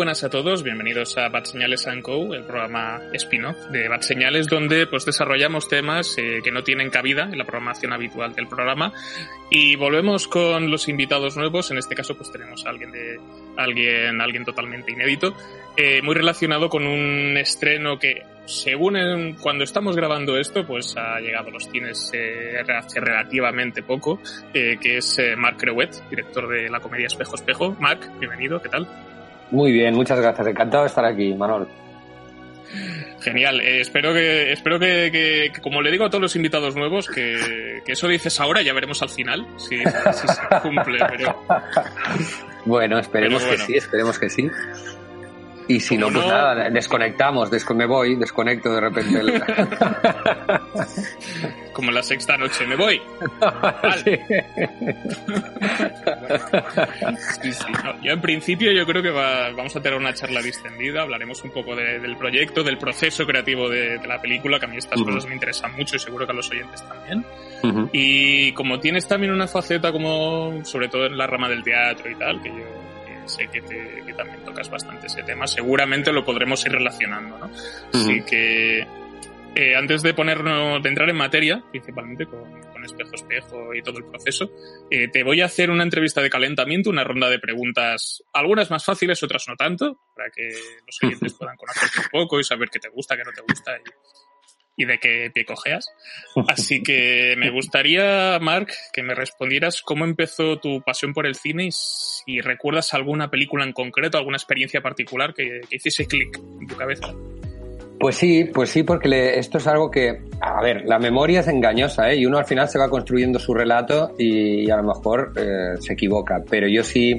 Buenas a todos, bienvenidos a Bad Señales Co, el programa spin-off de Bad Señales, donde pues desarrollamos temas eh, que no tienen cabida en la programación habitual del programa y volvemos con los invitados nuevos, en este caso pues tenemos a alguien de alguien, alguien totalmente inédito, eh, muy relacionado con un estreno que según cuando estamos grabando esto, pues ha llegado a los cines eh, hace relativamente poco, que es Mark Crewet, director de la comedia Espejo Espejo. Mark, bienvenido, ¿qué tal? Muy bien, muchas gracias. Encantado de estar aquí, Manol. Genial. Eh, espero que, espero que, como le digo a todos los invitados nuevos, que, eso dices ahora, ya veremos al final si, se cumple. Bueno, esperemos que sí, esperemos que sí. Y si no, pues nada, desconectamos, me voy, desconecto de repente. Como la sexta noche, me voy. yo en principio yo creo que vamos a tener una charla distendida, hablaremos un poco del proyecto, del proceso creativo de, la película, que a mí estas cosas me interesan mucho y seguro que a los oyentes también. Y como tienes también una faceta como, sobre todo en la rama del teatro y tal, que yo sé que, también tocas bastante ese tema, seguramente lo podremos ir relacionando, ¿no? Así que eh, antes de ponernos, de entrar en materia, principalmente con, espejo espejo y todo el proceso, eh, te voy a hacer una entrevista de calentamiento, una ronda de preguntas, algunas más fáciles, otras no tanto, para que los oyentes puedan conocerte un poco y saber qué te gusta, qué no te gusta y de qué pie cojeas. Así que me gustaría, Mark, que me respondieras cómo empezó tu pasión por el cine y si recuerdas alguna película en concreto, alguna experiencia particular que, hiciese clic en tu cabeza. Pues sí, pues sí, porque esto es algo que, a ver, la memoria es engañosa, ¿eh? Y uno al final se va construyendo su relato y, a lo mejor eh, se equivoca. Pero yo sí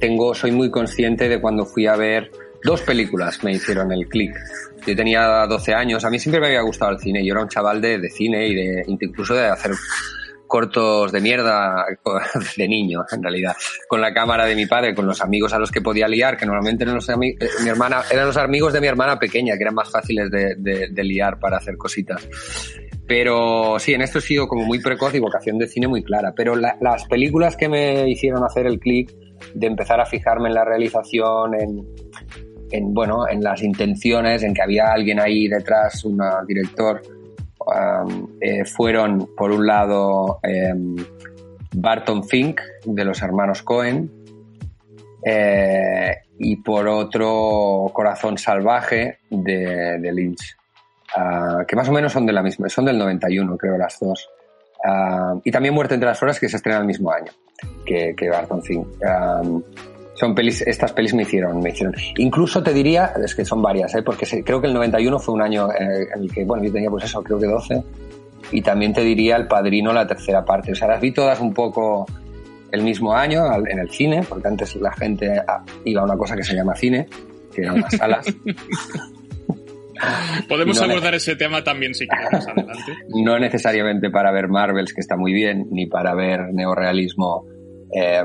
tengo, soy muy consciente de cuando fui a ver dos películas me hicieron el clic. Yo tenía 12 años, a mí siempre me había gustado el cine, yo era un chaval de, de cine y de incluso de hacer cortos de mierda de niño, en realidad, con la cámara de mi padre, con los amigos a los que podía liar, que normalmente eran los, eh, mi hermana, eran los amigos de mi hermana pequeña, que eran más fáciles de, de, liar para hacer cositas. Pero sí, en esto he sido como muy precoz y vocación de cine muy clara. Pero las películas que me hicieron hacer el clic de empezar a fijarme en la realización, en, en, bueno, en las intenciones, en que había alguien ahí detrás, un director, eh, fueron por un lado em, Barton Fink de los hermanos Cohen eh, y por otro Corazón Salvaje de, Lynch, ah, que más o menos son de la misma, son del 91 creo las dos. Ah, y también Muerte entre las Horas que se estrena el mismo año que, Barton Fink. Um, son pelis, estas pelis me hicieron, me hicieron. Incluso te diría, es que son varias, ¿eh? porque creo que el 91 fue un año eh, en el que, bueno, yo tenía pues eso, creo que 12. Y también te diría El Padrino, la tercera parte. O sea, las vi todas un poco el mismo año en el cine, porque antes la gente ah, iba a una cosa que se llama cine, que eran las salas. Podemos abordar ese tema también si quieres adelante. No necesariamente para ver Marvels, que está muy bien, ni para ver neorealismo eh,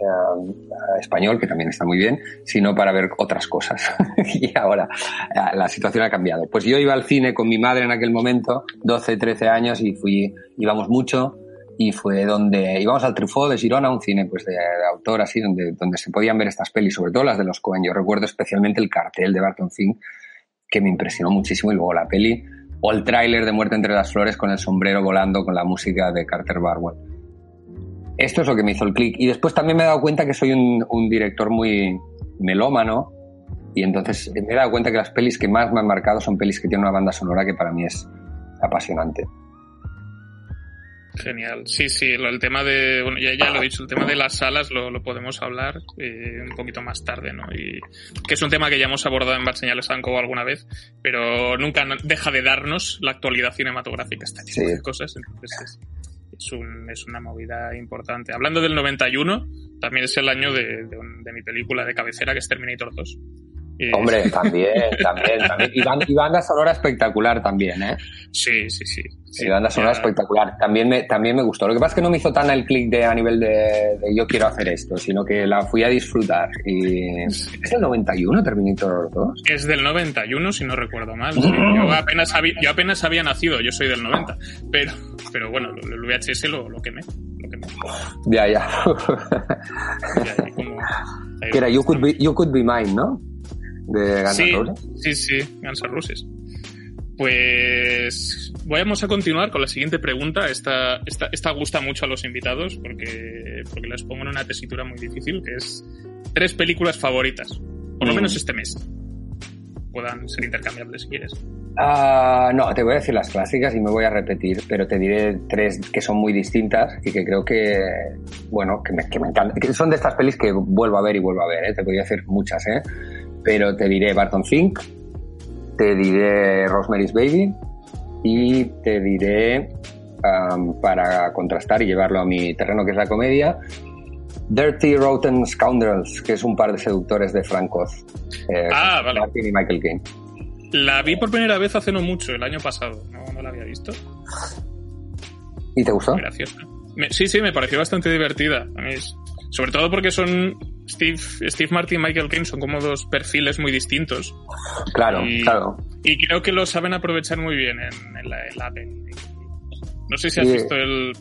eh, español, que también está muy bien, sino para ver otras cosas. y ahora eh, la situación ha cambiado. Pues yo iba al cine con mi madre en aquel momento, 12, 13 años, y fui, íbamos mucho, y fue donde íbamos al Truffaut de Girona, un cine pues de, autor así, donde, donde se podían ver estas pelis, sobre todo las de los Coen. Yo recuerdo especialmente el cartel de Barton Fink, que me impresionó muchísimo, y luego la peli, o el tráiler de Muerte entre las Flores con el sombrero volando con la música de Carter Barwell esto es lo que me hizo el clic. Y después también me he dado cuenta que soy un, director muy melómano. Y entonces me he dado cuenta que las pelis que más me han marcado son pelis que tienen una banda sonora que para mí es apasionante. Genial. Sí, sí, el tema de, bueno, ya, ya lo he dicho, el tema de las salas lo, lo podemos hablar eh, un poquito más tarde, ¿no? Y que es un tema que ya hemos abordado en Bad Señales Anco alguna vez, pero nunca deja de darnos la actualidad cinematográfica, este tipo de cosas. Entonces, es, un, es una movida importante. Hablando del 91, también es el año de, de, mi película de cabecera, que es Terminator 2. Hombre, también, también, también. Y, banda, sonora espectacular también, ¿eh? Sí, sí, sí. sí banda sonora espectacular. También me, también me gustó. Lo que pasa es que no me hizo tan el clic de a nivel de, yo quiero hacer esto, sino que la fui a disfrutar. Y ¿Es del 91 Terminator 2? Es del 91, si no recuerdo mal. Yo, apenas había, yo apenas había nacido, yo soy del 90. Pero, pero bueno, el VHS lo, lo quemé. Lo quemé. Ya, ya. ya como Que era You Could Be, you could be Mine, ¿no? De Guns sí. Sí, sí, Guns N' Roses. Pues vamos a continuar con la siguiente pregunta. Esta, esta, esta gusta mucho a los invitados porque, porque les pongo en una tesitura muy difícil, que es tres películas favoritas, por lo Mm. menos este mes. Puedan ser intercambiables si quieres. Ah, no, te voy a decir las clásicas y me voy a repetir, pero te diré tres que son muy distintas y que creo que, bueno, que me, que me encantan. Que son de estas pelis que vuelvo a ver y vuelvo a ver, ¿eh? te podría decir muchas, ¿eh? Pero te diré Barton Fink, te diré Rosemary's Baby y te diré, para contrastar y llevarlo a mi terreno que es la comedia, Dirty Rotten Scoundrels, que es un par de seductores de Frank Oz. eh, Ah, vale. Martin y Michael Caine. La vi por primera vez hace no mucho, el año pasado. No, no la había visto. ¿Y te gustó? Graciosa. Me- sí, sí, me pareció bastante divertida. A mí es- sobre todo porque son Steve, Steve Martin y Michael Caine son como dos perfiles muy distintos. Claro, Y- claro. Y creo que lo saben aprovechar muy bien en, en la, en la peli. No sé si has Sí. visto el...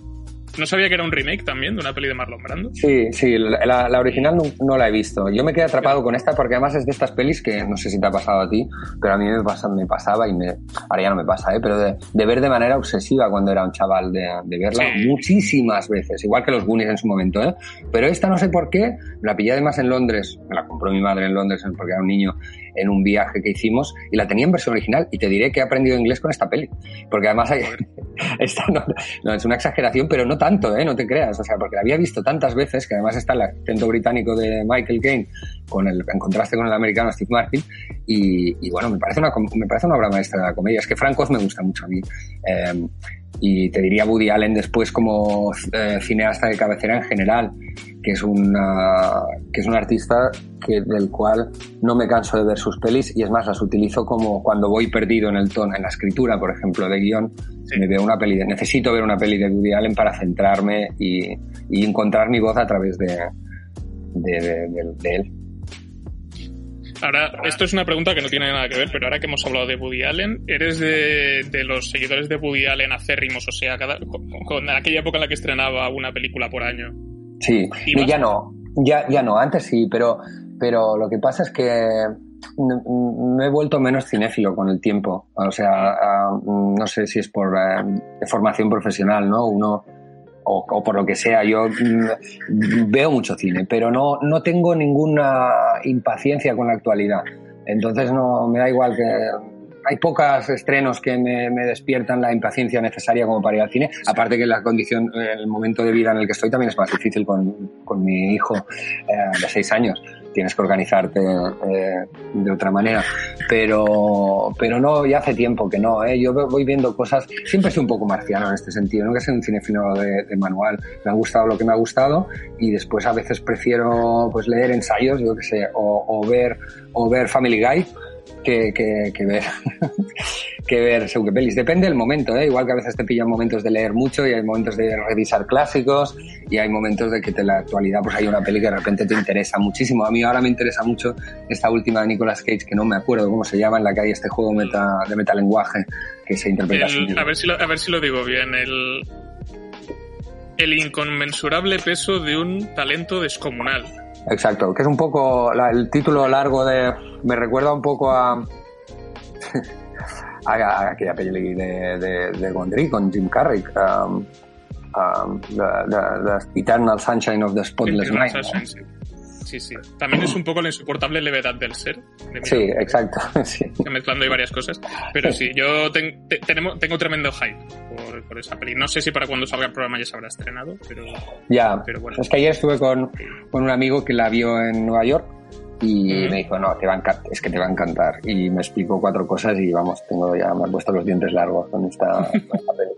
No sabía que era un remake también de una peli de Marlon Brando. Sí, sí, la, la original no, no la he visto. Yo me quedé atrapado con esta porque además es de estas pelis que no sé si te ha pasado a ti, pero a mí me, pasa, me pasaba y me, ahora ya no me pasa, ¿eh? pero de, de ver de manera obsesiva cuando era un chaval, de, de verla Sí. muchísimas veces, igual que los Goonies en su momento. ¿eh? Pero esta no sé por qué, la pillé además en Londres, me la compró mi madre en Londres porque era un niño en un viaje que hicimos y la tenía en versión original y te diré que he aprendido inglés con esta peli, porque además hay, esta no, no, es una exageración, pero no tanto, ¿eh? no te creas, o sea, porque la había visto tantas veces que además está el acento británico de Michael Caine con el, en contraste con el americano Steve Martin y, y bueno, me parece, una, me parece una obra maestra de la comedia, es que Frank Oz me gusta mucho a mí. Eh, y te diría Woody Allen después como eh, cineasta de cabecera en general, que es, una, que es un artista que, del cual no me canso de ver sus pelis y es más, las utilizo como cuando voy perdido en el tono, en la escritura, por ejemplo, de guion, Sí. me veo una peli de, necesito ver una peli de Woody Allen para centrarme y, y encontrar mi voz a través de, de, de- de- de él. Ahora, esto es una pregunta que no tiene nada que ver, pero ahora que hemos hablado de Woody Allen, ¿eres de, de los seguidores de Woody Allen acérrimos? O sea, cada, con, con aquella época en la que estrenaba una película por año. Sí, ya no, ya, ya no, antes sí, pero, pero lo que pasa es que me he vuelto menos cinéfilo con el tiempo. O sea, no sé si es por eh, formación profesional, ¿no? Uno, o, por lo que sea, yo mm, veo mucho cine, pero no, no tengo ninguna impaciencia con la actualidad. Entonces no me da igual que hay pocos estrenos que me, me despiertan la impaciencia necesaria como para ir al cine. Aparte que la condición, el momento de vida en el que estoy también es más difícil con, con mi hijo eh, de seis años. Tienes que organizarte eh, de otra manera. Pero, pero no, ya hace tiempo que no. ¿eh? Yo voy viendo cosas. Siempre soy un poco marciano en este sentido. Nunca he sido un cinefilo de, de manual. Me ha gustado lo que me ha gustado y después a veces prefiero pues leer ensayos, yo qué sé, o, o ver o ver Family Guy que, que, que ver que ver según qué pelis. Depende del momento, ¿eh? igual que a veces te pillan momentos de leer mucho y hay momentos de revisar clásicos y hay momentos de que te, la actualidad pues hay una peli que de repente te interesa muchísimo. A mí ahora me interesa mucho esta última de Nicolas Cage que no me acuerdo cómo se llama, en la que hay este juego meta, de metalenguaje que se interpreta así. El- a, ver si lo, a ver si lo digo bien. El, el inconmensurable peso de un talento descomunal. Exacto, que es un poco la- el título largo de. Me recuerda un poco a. a, a aquella peli de, de, de Gondry con Jim Carrey. Um, um, the, the- the Eternal Sunshine of the Spotless Mind. ¿no? Sí. Sí. También es un poco la insoportable levedad del ser. de Sí, exacto. Sí. mezclando ahí varias cosas. Pero sí, yo ten- te- tenemos, tengo tremendo hype por, por esa peli. No sé si para cuando salga el programa ya se habrá estrenado, pero Ya, Pero bueno. es que ayer estuve con, con un amigo que la vio en Nueva York y me dijo, no, te va a encantar, es que te va a encantar. Y me explicó cuatro cosas y vamos, tengo ya, me han puesto los dientes largos con esta, con esta peli.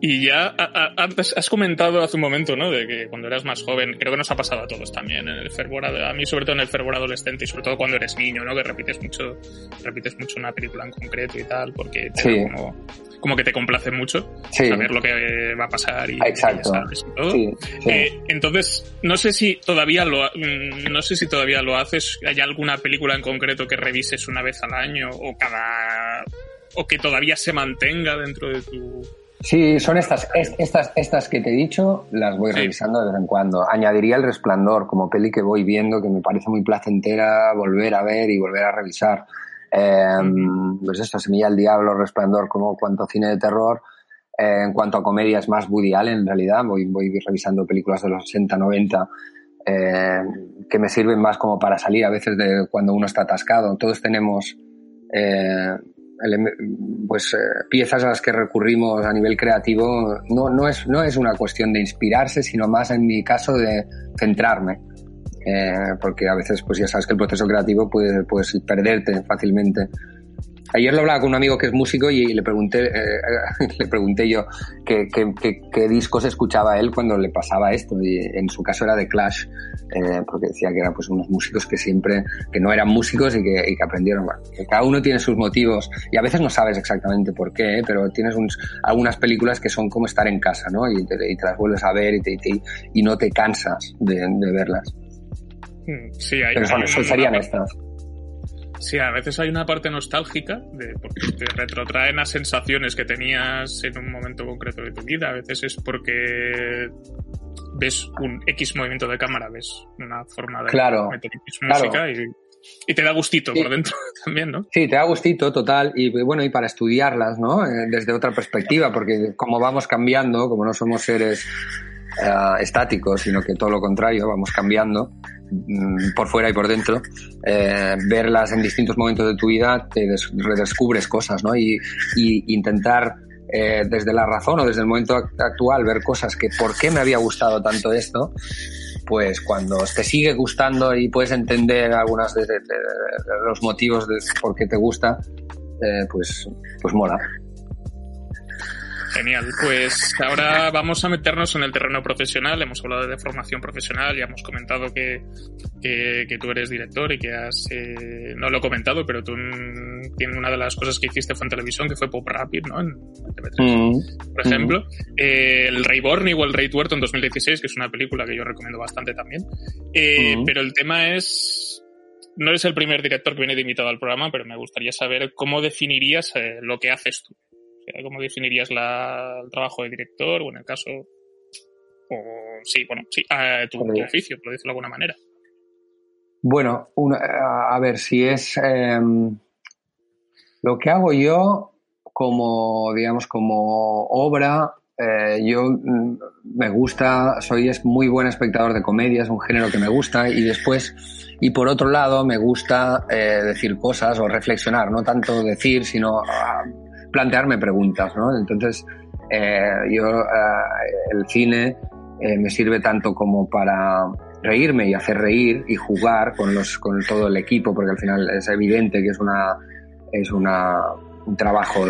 Y ya has comentado hace un momento, ¿no? De que cuando eras más joven, creo que nos ha pasado a todos también, en el fervor, a mí sobre todo en el fervor adolescente y sobre todo cuando eres niño, ¿no? Que repites mucho, repites mucho una película en concreto y tal, porque te Sí. da como, como que te complace mucho Sí, saber lo que va a pasar y, Exacto. y sabes y todo. sí. Eh, entonces, no sé si todavía lo, mm, no sé si todavía lo haces. ¿Hay alguna película en concreto que revises una vez al año o cada, o que todavía se mantenga dentro de tu, Sí, son estas, estas, estas que te he dicho, las voy revisando de vez en cuando. Añadiría El Resplandor como peli que voy viendo, que me parece muy placentera volver a ver y volver a revisar. Eh, pues esto, Semilla del Diablo, Resplandor, como cuanto cine de terror. Eh, en cuanto a comedias, más Woody Allen, en realidad. Voy, voy revisando películas de los 80, 90 eh, que me sirven más como para salir a veces de cuando uno está atascado. Todos tenemos eh, pues, eh, piezas a las que recurrimos a nivel creativo. No, no, es, no es una cuestión de inspirarse, sino más en mi caso de centrarme. Eh, porque a veces, pues ya sabes que el proceso creativo puede, puedes perderte fácilmente Ayer lo hablaba con un amigo que es músico y le pregunté, eh, le pregunté yo qué, discos escuchaba él cuando le pasaba esto. Y en su caso era de Clash, eh, porque decía que eran pues unos músicos que siempre, que no eran músicos y que, aprendieron. cada uno tiene sus motivos y a veces no sabes exactamente por qué, pero tienes algunas películas que son como estar en casa, ¿no? Y te, las vuelves a ver y, te, y no te cansas de, verlas. Hmm, sí, hay, pero son, serían estas. Sí, a veces hay una parte nostálgica, de, porque te retrotraen a sensaciones que tenías en un momento concreto de tu vida. A veces es porque ves un X movimiento de cámara, ves una forma de meter X música y, te da gustito por dentro también, ¿no? Sí, te da gustito, total. Y bueno, y para estudiarlas, ¿no? Eh, desde otra perspectiva, porque como vamos cambiando, como no somos seres eh, estáticos, sino que todo lo contrario, vamos cambiando, Mm, por fuera y por dentro, eh, verlas en distintos momentos de tu vida, te redescubres cosas, ¿no? Y, intentar eh, desde la razón o desde el momento actual ver cosas que por qué me había gustado tanto esto, pues cuando te sigue gustando y puedes entender algunos de, los motivos de por qué te gusta, eh, pues, pues mola. Genial, pues ahora vamos a meternos en el terreno profesional. Hemos hablado de formación profesional, ya hemos comentado que, que, tú eres director y que has, eh, no lo he comentado, pero tú tienes una de las cosas que hiciste fue en televisión, que fue Pop Rapid, ¿no? En TV3, mm. por ejemplo. Mm. Eh, el Rey Borny o el Rey Tuerto en 2016, que es una película que yo recomiendo bastante también. Eh, mm. Pero el tema es, no eres el primer director que viene de invitado al programa, pero me gustaría saber cómo definirías lo que haces tú. ¿Cómo definirías el trabajo de director o en el caso... O, sí, bueno, sí, tu, oficio, por decirlo de alguna manera? Bueno, a ver, si es... Em, lo que hago yo como, digamos, como obra, eh, yo mm, me gusta, soy es muy buen espectador de comedia, es un género que me gusta y después, y por otro lado, me gusta eh, decir cosas o reflexionar, no tanto decir, sino ah, plantearme preguntas, ¿no? Entonces, eh, yo, eh, el cine eh, me sirve tanto como para reírme y hacer reír y jugar con, los, con todo el equipo, porque al final es evidente que es, una, es una, un trabajo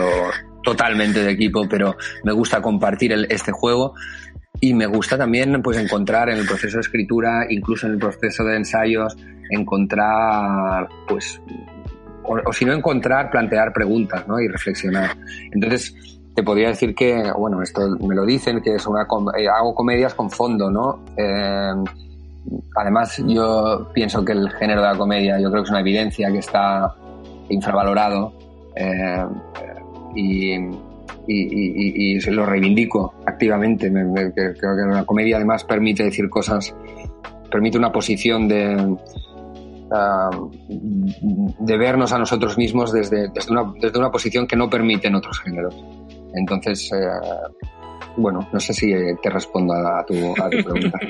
totalmente de equipo, pero me gusta compartir este juego y me gusta también pues encontrar en el proceso de escritura, incluso en el proceso de ensayos, encontrar pues o, si no encontrar, plantear preguntas ¿no? y reflexionar. Entonces, te podría decir que, bueno, esto me lo dicen, que es una, eh, hago comedias con fondo, ¿no? Eh, además, yo pienso que el género de la comedia, yo creo que es una evidencia que está infravalorado eh, y, y, y, lo reivindico activamente. creo que la comedia además permite decir cosas, permite una posición de, de vernos a nosotros mismos desde, desde, una, desde una posición que no permiten otros géneros. Entonces, eh, bueno, no sé si te respondo a tu, a tu pregunta.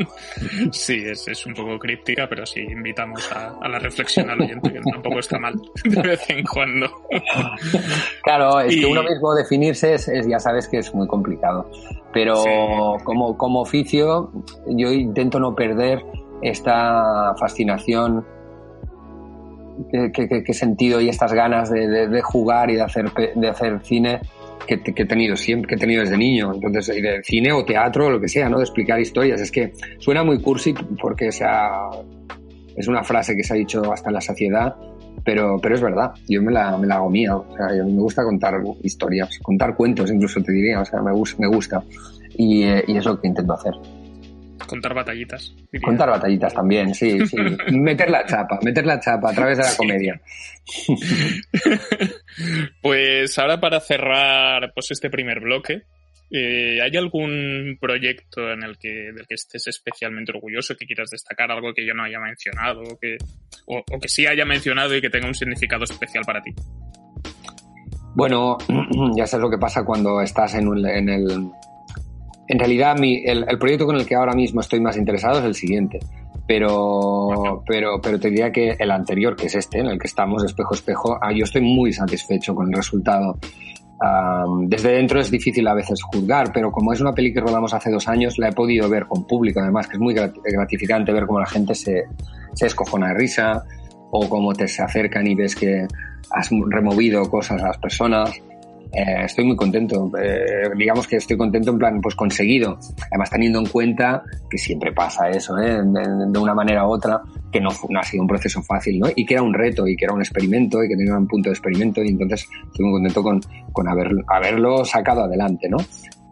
Sí, es, es, un poco críptica, pero sí invitamos a, a la reflexión al oyente, que tampoco está mal de vez en cuando. Claro, es que uno mismo definirse es, ya sabes que es muy complicado. Pero como, como oficio, yo intento no perder esta fascinación qué, sentido y estas ganas de, jugar y de hacer, de hacer cine que, he tenido siempre, que he tenido desde niño. Entonces, de cine o teatro o lo que sea, ¿no? De explicar historias. Es que suena muy cursi porque sea, es una frase que se ha dicho hasta la saciedad, pero, pero es verdad. Yo me la, me la hago mía. O sea, me gusta contar historias, contar cuentos incluso te diría. O sea, me, me gusta. Y, eh, y es lo que intento hacer. Contar batallitas. Contar batallitas también, sí, sí. meter la chapa, meter la chapa a través de la comedia. pues ahora para cerrar pues este primer bloque, eh, ¿hay algún proyecto en el que, del que estés especialmente orgulloso, que quieras destacar, algo que yo no haya mencionado, o que, o, que sí haya mencionado y que tenga un significado especial para ti? Bueno, ya sabes lo que pasa cuando estás en, en el... En realidad, mi, el, el proyecto con el que ahora mismo estoy más interesado es el siguiente pero, pero, pero te diría que el anterior, que es este, en el que estamos, espejo espejo, ah, yo estoy muy satisfecho con el resultado. desde dentro es difícil a veces juzgar, pero como es una peli que rodamos hace dos años, la he podido ver con público, además, que es muy gratificante ver cómo la gente se, se escojona de risa o cómo te se acercan y ves que has removido cosas a las personas. Eh, estoy muy contento. Eh, digamos que estoy contento en plan, pues conseguido. Además, teniendo en cuenta que siempre pasa eso, ¿eh? de, una manera u otra, que no, no, ha sido un proceso fácil, ¿no? Y que era un reto, y que era un experimento, y que tenía un punto de experimento, y entonces estoy muy contento con, con haber, haberlo sacado adelante, ¿no?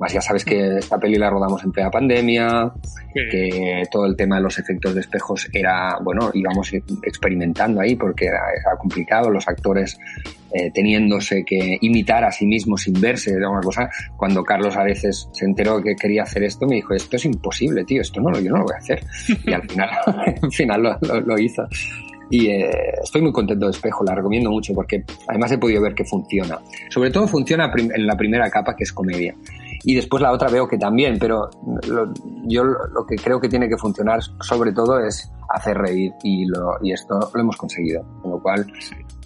Más ya sabes que esta peli la rodamos en plena pandemia, que todo el tema de los efectos de espejos era, bueno, íbamos experimentando ahí porque era, complicado, los actores eh, teniéndose que imitar a sí mismos sin verse, era una cosa. Cuando Carlos a veces se enteró que quería hacer esto, me dijo, esto es imposible, tío, esto no, yo no lo voy a hacer. Y al final, al final lo, lo, hizo. Y eh, estoy muy contento de Espejo, la recomiendo mucho porque además he podido ver que funciona. Sobre todo funciona en la primera capa que es comedia y después la otra veo que también, pero yo lo que creo que tiene que funcionar sobre todo es hacer reír y, lo, y esto lo hemos conseguido, con lo cual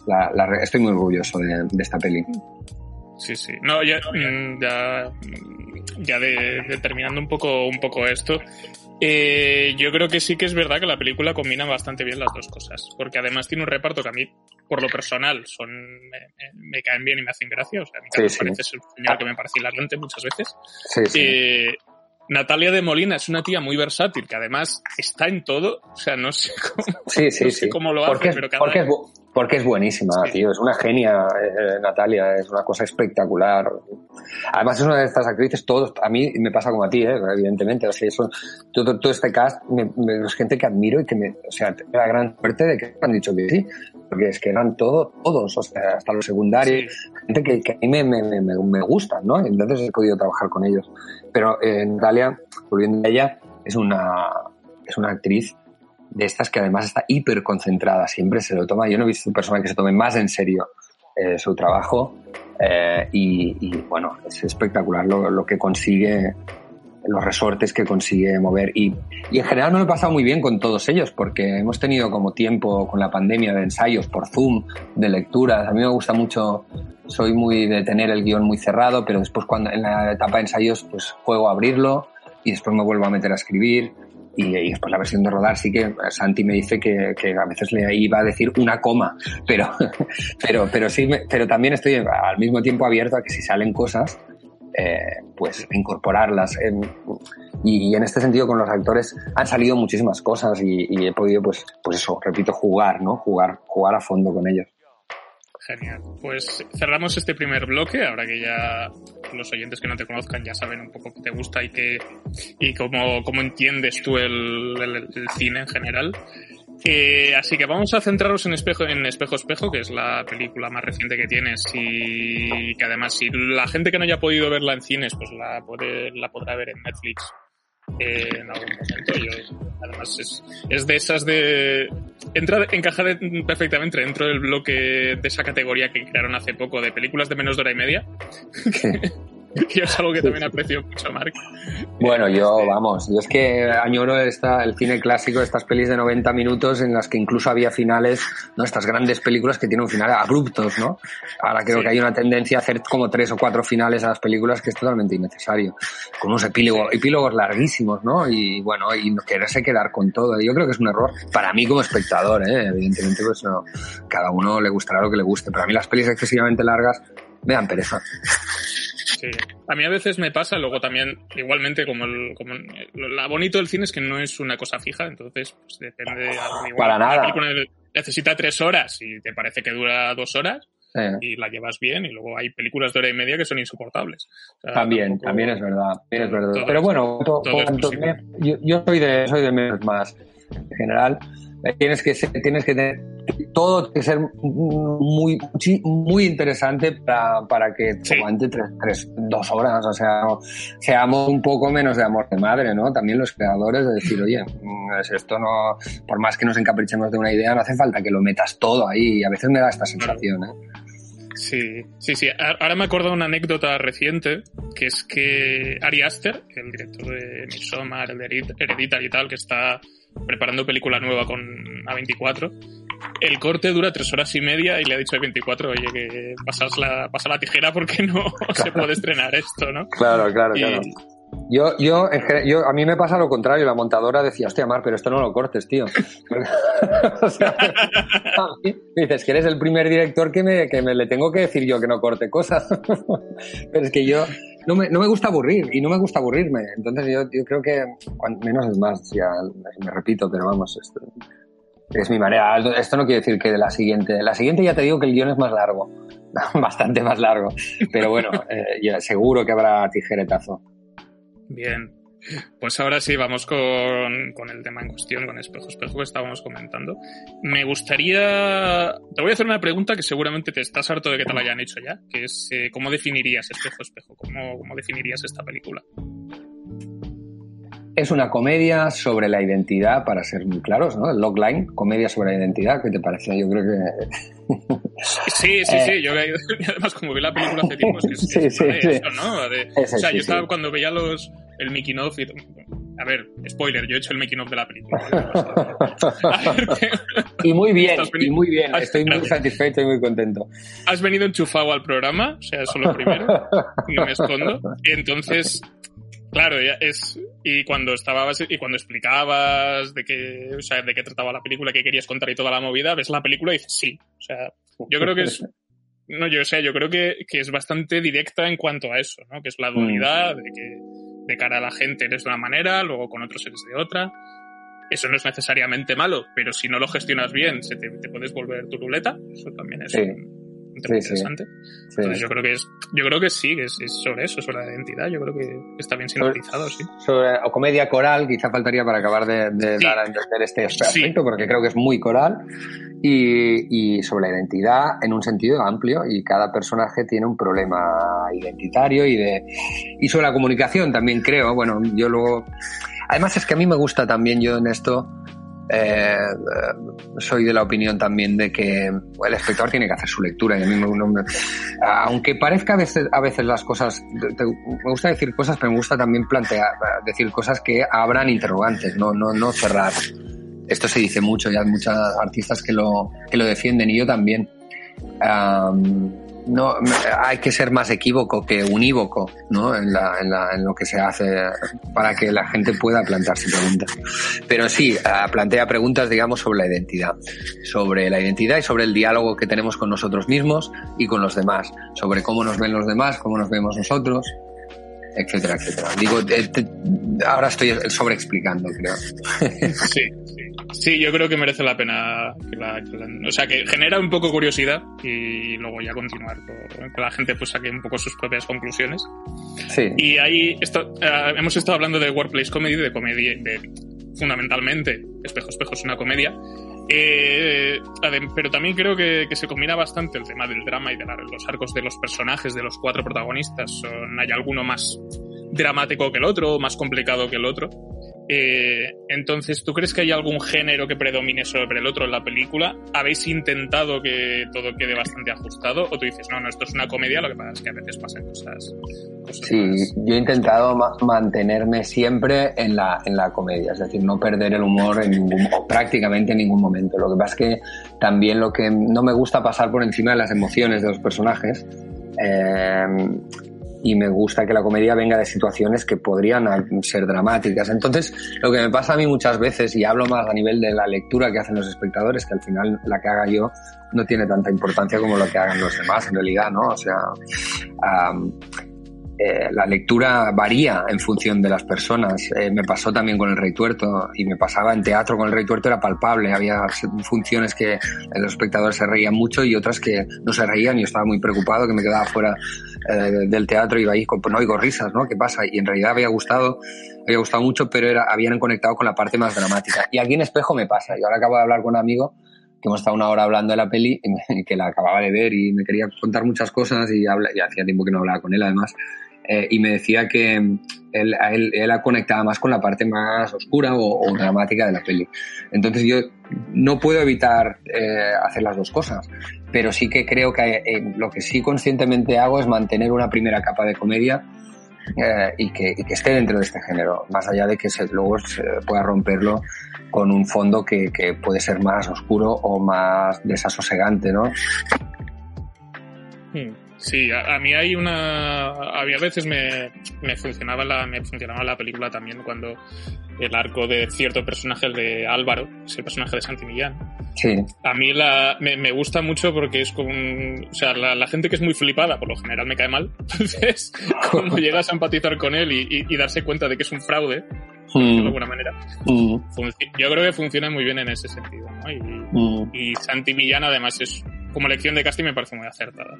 la, estoy muy orgulloso de, esta peli. Sí, sí. No, ya, mm, ya, ya de, terminando un poco, un poco esto, eh, yo creo que sí que es verdad que la película combina bastante bien las dos cosas, porque además tiene un reparto que a mí, por lo personal, son me, caen bien y me hacen gracia. O sea, a mí me parece el señor que me parece hilarante muchas veces. Eh, Natalia de Molina es una tía muy versátil, que además está en todo. O sea, no sé cómo, sí, sí, sí. cómo lo hace, pero cada porque, porque es buenísima, tío. Es una genia, eh, Natalia. Es una cosa espectacular. Además, es una de estas actrices, todos, a mí me pasa como a ti, ¿eh? evidentemente. O sea, eso, todo, todo este cast me, es gente que admiro y que me, o sea, tengo la gran suerte de que me han dicho que sí. Porque es que eran todo, todos, o sea, hasta los secundarios, gente que, que, a mí me, me, me, me gustan, ¿no? Entonces he podido trabajar con ellos. Pero eh, Natalia, volviendo a ella, es una, es una actriz de estas que además está hiper concentrada, siempre se lo toma. Yo no he visto persona que se tome más en serio eh, su trabajo eh, y, bueno, es espectacular lo, que consigue, los resortes que consigue mover y, y, en general me lo he pasado muy bien con todos ellos porque hemos tenido como tiempo con la pandemia de ensayos por Zoom, de lecturas. A mí me gusta mucho, soy muy de tener el guion muy cerrado, pero después cuando en la etapa de ensayos pues juego a abrirlo y después me vuelvo a meter a escribir y, después la versión de rodar sí que Santi me dice que, que, a veces le iba a decir una coma, pero, pero, pero sí, pero también estoy al mismo tiempo abierto a que si salen cosas, eh, pues incorporarlas. y, en este sentido con los actores han salido muchísimas cosas y, y, he podido, pues, pues eso, repito, jugar, ¿no? Jugar, jugar a fondo con ellos. Genial. Pues cerramos este primer bloque, ahora que ya los oyentes que no te conozcan ya saben un poco qué te gusta y qué y cómo, cómo entiendes tú el, el, cine en general. Eh, así que vamos a centrarnos en Espejo, en Espejo Espejo, que es la película más reciente que tienes y que además si la gente que no haya podido verla en cines, pues la, puede, la podrá ver en Netflix eh, en algún momento. Yo, además, es, es, de esas de. Entra, encaja perfectamente dentro del bloque de esa categoría que crearon hace poco de películas de menos de hora y media. que es algo que también aprecio mucho, Mark. Bueno, yo, vamos, yo es que añoro esta, el cine clásico, estas pelis de 90 minutos en las que incluso había finales, ¿no? Estas grandes películas que tienen un final abruptos, ¿no? Ahora creo que hay una tendencia a hacer como tres o cuatro finales a las películas que es totalmente innecesario. Con unos epílogos, epílogos larguísimos, ¿no? Y bueno, y quererse quedar con todo. Yo creo que es un error para mí como espectador, ¿eh? Evidentemente, pues no, cada uno le gustará lo que le guste, pero a mí las pelis excesivamente largas me dan pereza. Sí. A mí a veces me pasa, luego también, igualmente, como, el, como lo bonito del cine es que no es una cosa fija, entonces pues, depende. Igual, Para nada. necesita tres horas y te parece que dura dos horas, y la llevas bien y luego hay películas de hora y media que son insoportables. también, también es verdad, es verdad. Pero bueno, yo, soy de soy de menos más en general. Tienes que tienes que tener todo tiene que ser muy, muy interesante para, para que aguante tres, tres, dos horas. O sea, seamos un poco menos de amor de madre, ¿no? También los creadores de decir, oye, mm, esto no, por más que nos encaprichemos de una idea, no hace falta que lo metas todo ahí. Y a veces me da esta sensación, ¿eh? Sí, sí, sí. Ahora me acuerdo de una anécdota reciente, que es que Ari Aster, el director de Midsommar, el de Hereditary y tal, que está preparando película nueva con A24, el corte dura tres horas y media y le ha dicho a 24, oye, que pasas la, pasa la tijera porque no se puede estrenar esto, ¿no? Claro, claro, claro. Yo, yo, yo, a mí me pasa lo contrario. La montadora decía, hostia, Mar, pero esto no lo cortes, tío. o sea, dices que eres el primer director que me, que me le tengo que decir yo que no corte cosas. pero es que yo no me, no me gusta aburrir y no me gusta aburrirme. Entonces yo, yo creo que menos es más, ya me repito, pero vamos, esto es mi manera. Esto no quiere decir que de la siguiente. La siguiente ya te digo que el guion es más largo, bastante más largo. Pero bueno, eh, seguro que habrá tijeretazo. Bien. Pues ahora sí, vamos con, el tema en cuestión, con espejo espejo que estábamos comentando. Me gustaría. Te voy a hacer una pregunta que seguramente te estás harto de que te la hayan hecho ya, que es eh, ¿cómo definirías espejo espejo? ¿Cómo, ¿Cómo definirías esta película? Es una comedia sobre la identidad, para ser muy claros, ¿no? El logline, comedia sobre la identidad, ¿qué te parece? Yo creo que... Sí, sí, sí, yo además como vi la película hace tiempo, es que es, sí, sí, eso, ¿no? o sea, yo estaba cuando veía los, el making of y... A ver, spoiler, yo he hecho el making of de la película. y muy bien, y muy bien, estoy muy satisfecho y muy contento. Has venido enchufado al programa, o sea, eso es lo primero, no me escondo. Y entonces, Claro, es y cuando estabas y cuando explicabas de qué, o sea, de qué trataba la película, qué querías contar y toda la movida, ves la película y dices sí. O sea, yo creo que es no, yo o sea, yo creo que, que es bastante directa en cuanto a eso, ¿no? Que es la dualidad de que de cara a la gente eres de una manera, luego con otros eres de otra. Eso no es necesariamente malo, pero si no lo gestionas bien, se te, puedes volver tu ruleta. Eso también es interesante. Entonces yo creo que es, yo creo que sí, es, es, sobre eso, sobre la identidad. Yo creo que está bien sintetizado, sí. Sobre, o comedia coral, quizá faltaría para acabar de, dar a entender este aspecto, porque creo que es muy coral. Y, y, sobre la identidad en un sentido amplio y cada personaje tiene un problema identitario y de y sobre la comunicación también creo bueno yo luego además es que a mí me gusta también yo en esto eh, soy de la opinión también de que el espectador tiene que hacer su lectura. Y a mí aunque parezca a veces, a veces las cosas, me gusta decir cosas, pero me gusta también plantear, decir cosas que abran interrogantes, no, no, no cerrar. Esto se dice mucho, ya hay muchos artistas que lo, que lo defienden y yo también no hay que ser más equívoco que unívoco ¿no? en, la, en, la, en lo que se hace para que la gente pueda plantearse preguntas. Pero sí, plantea preguntas, digamos, sobre la identidad, sobre la identidad y sobre el diálogo que tenemos con nosotros mismos y con los demás, sobre cómo nos ven los demás, cómo nos vemos nosotros, etcétera, etcétera. Digo, eh, ahora estoy sobreexplicando, creo. Sí, Sí, yo creo que merece la pena que la, o sea, que genera un poco curiosidad y luego ya continuar que la gente pues saque un poco sus propias conclusiones. Sí. Y ahí esto, eh, hemos estado hablando de workplace comedy, de comedia, de fundamentalmente Espejo Espejo es una comedia. Eh, pero también creo que, se combina bastante el tema del drama y de los arcos de los personajes, de los cuatro protagonistas. Son, hay alguno más dramático que el otro, más complicado que el otro. Eh, entonces, ¿tú crees que hay algún género que predomine sobre el otro en la película? ¿Habéis intentado que todo quede bastante ajustado? ¿O tú dices, no, no, esto es una comedia, lo que pasa es que a veces pasan cosas. sí, yo he intentado mantenerme siempre en la, en la comedia, es decir, no perder el humor en ningún, prácticamente en ningún momento. Lo que pasa es que también lo que no me gusta pasar por encima de las emociones de los personajes. Eh, y me gusta que la comedia venga de situaciones que podrían ser dramáticas. Entonces, lo que me pasa a mí muchas veces, y hablo más a nivel de la lectura que hacen los espectadores, que al final la que haga yo no tiene tanta importancia como lo que hagan los demás, en realidad, ¿no? O sea, eh, la lectura varía en función de las personas. Eh, me pasó también con el Rey Tuerto y me pasaba en teatro con el Rey Tuerto, era palpable. Había funciones que los espectadores se reían mucho y otras que no se reían y estaba muy preocupado que me quedaba fuera eh, del teatro y con, pues no oigo risas, ¿no? ¿Qué pasa? Y en realidad había gustado, había gustado mucho, pero era, habían conectado con la parte más dramática. Y aquí en Espejo me pasa. Y ahora acabo de hablar con un amigo que hemos estado una hora hablando de la peli y, que la acababa de ver y me quería contar muchas cosas y, habla, y hacía tiempo que no hablaba con él además. Eh, y me decía que él, él, él ha conectado más con la parte más oscura o, dramática de la peli. Entonces yo no puedo evitar eh, hacer las dos cosas, pero sí que creo que eh, lo que sí conscientemente hago es mantener una primera capa de comedia y, que, y, que, esté dentro de este género, más allá de que se, luego se pueda romperlo con un fondo que, que puede ser más oscuro o más desasosegante, ¿no? Hmm. Sí, a, mí hay una. Había veces me, me, funcionaba la, me funcionaba la película también cuando el arco de cierto personaje, el de Álvaro, es el personaje de Santi Millán. Sí. A mí la, me, me gusta mucho porque es como un, O sea, la, gente que es muy flipada, por lo general me cae mal. Entonces, cuando llegas a empatizar con él y, y, darse cuenta de que es un fraude, mm. de alguna manera, mm. yo creo que funciona muy bien en ese sentido. ¿no? Y, mm. y Santi Millán, además, es como lección de casting me parece muy acertada.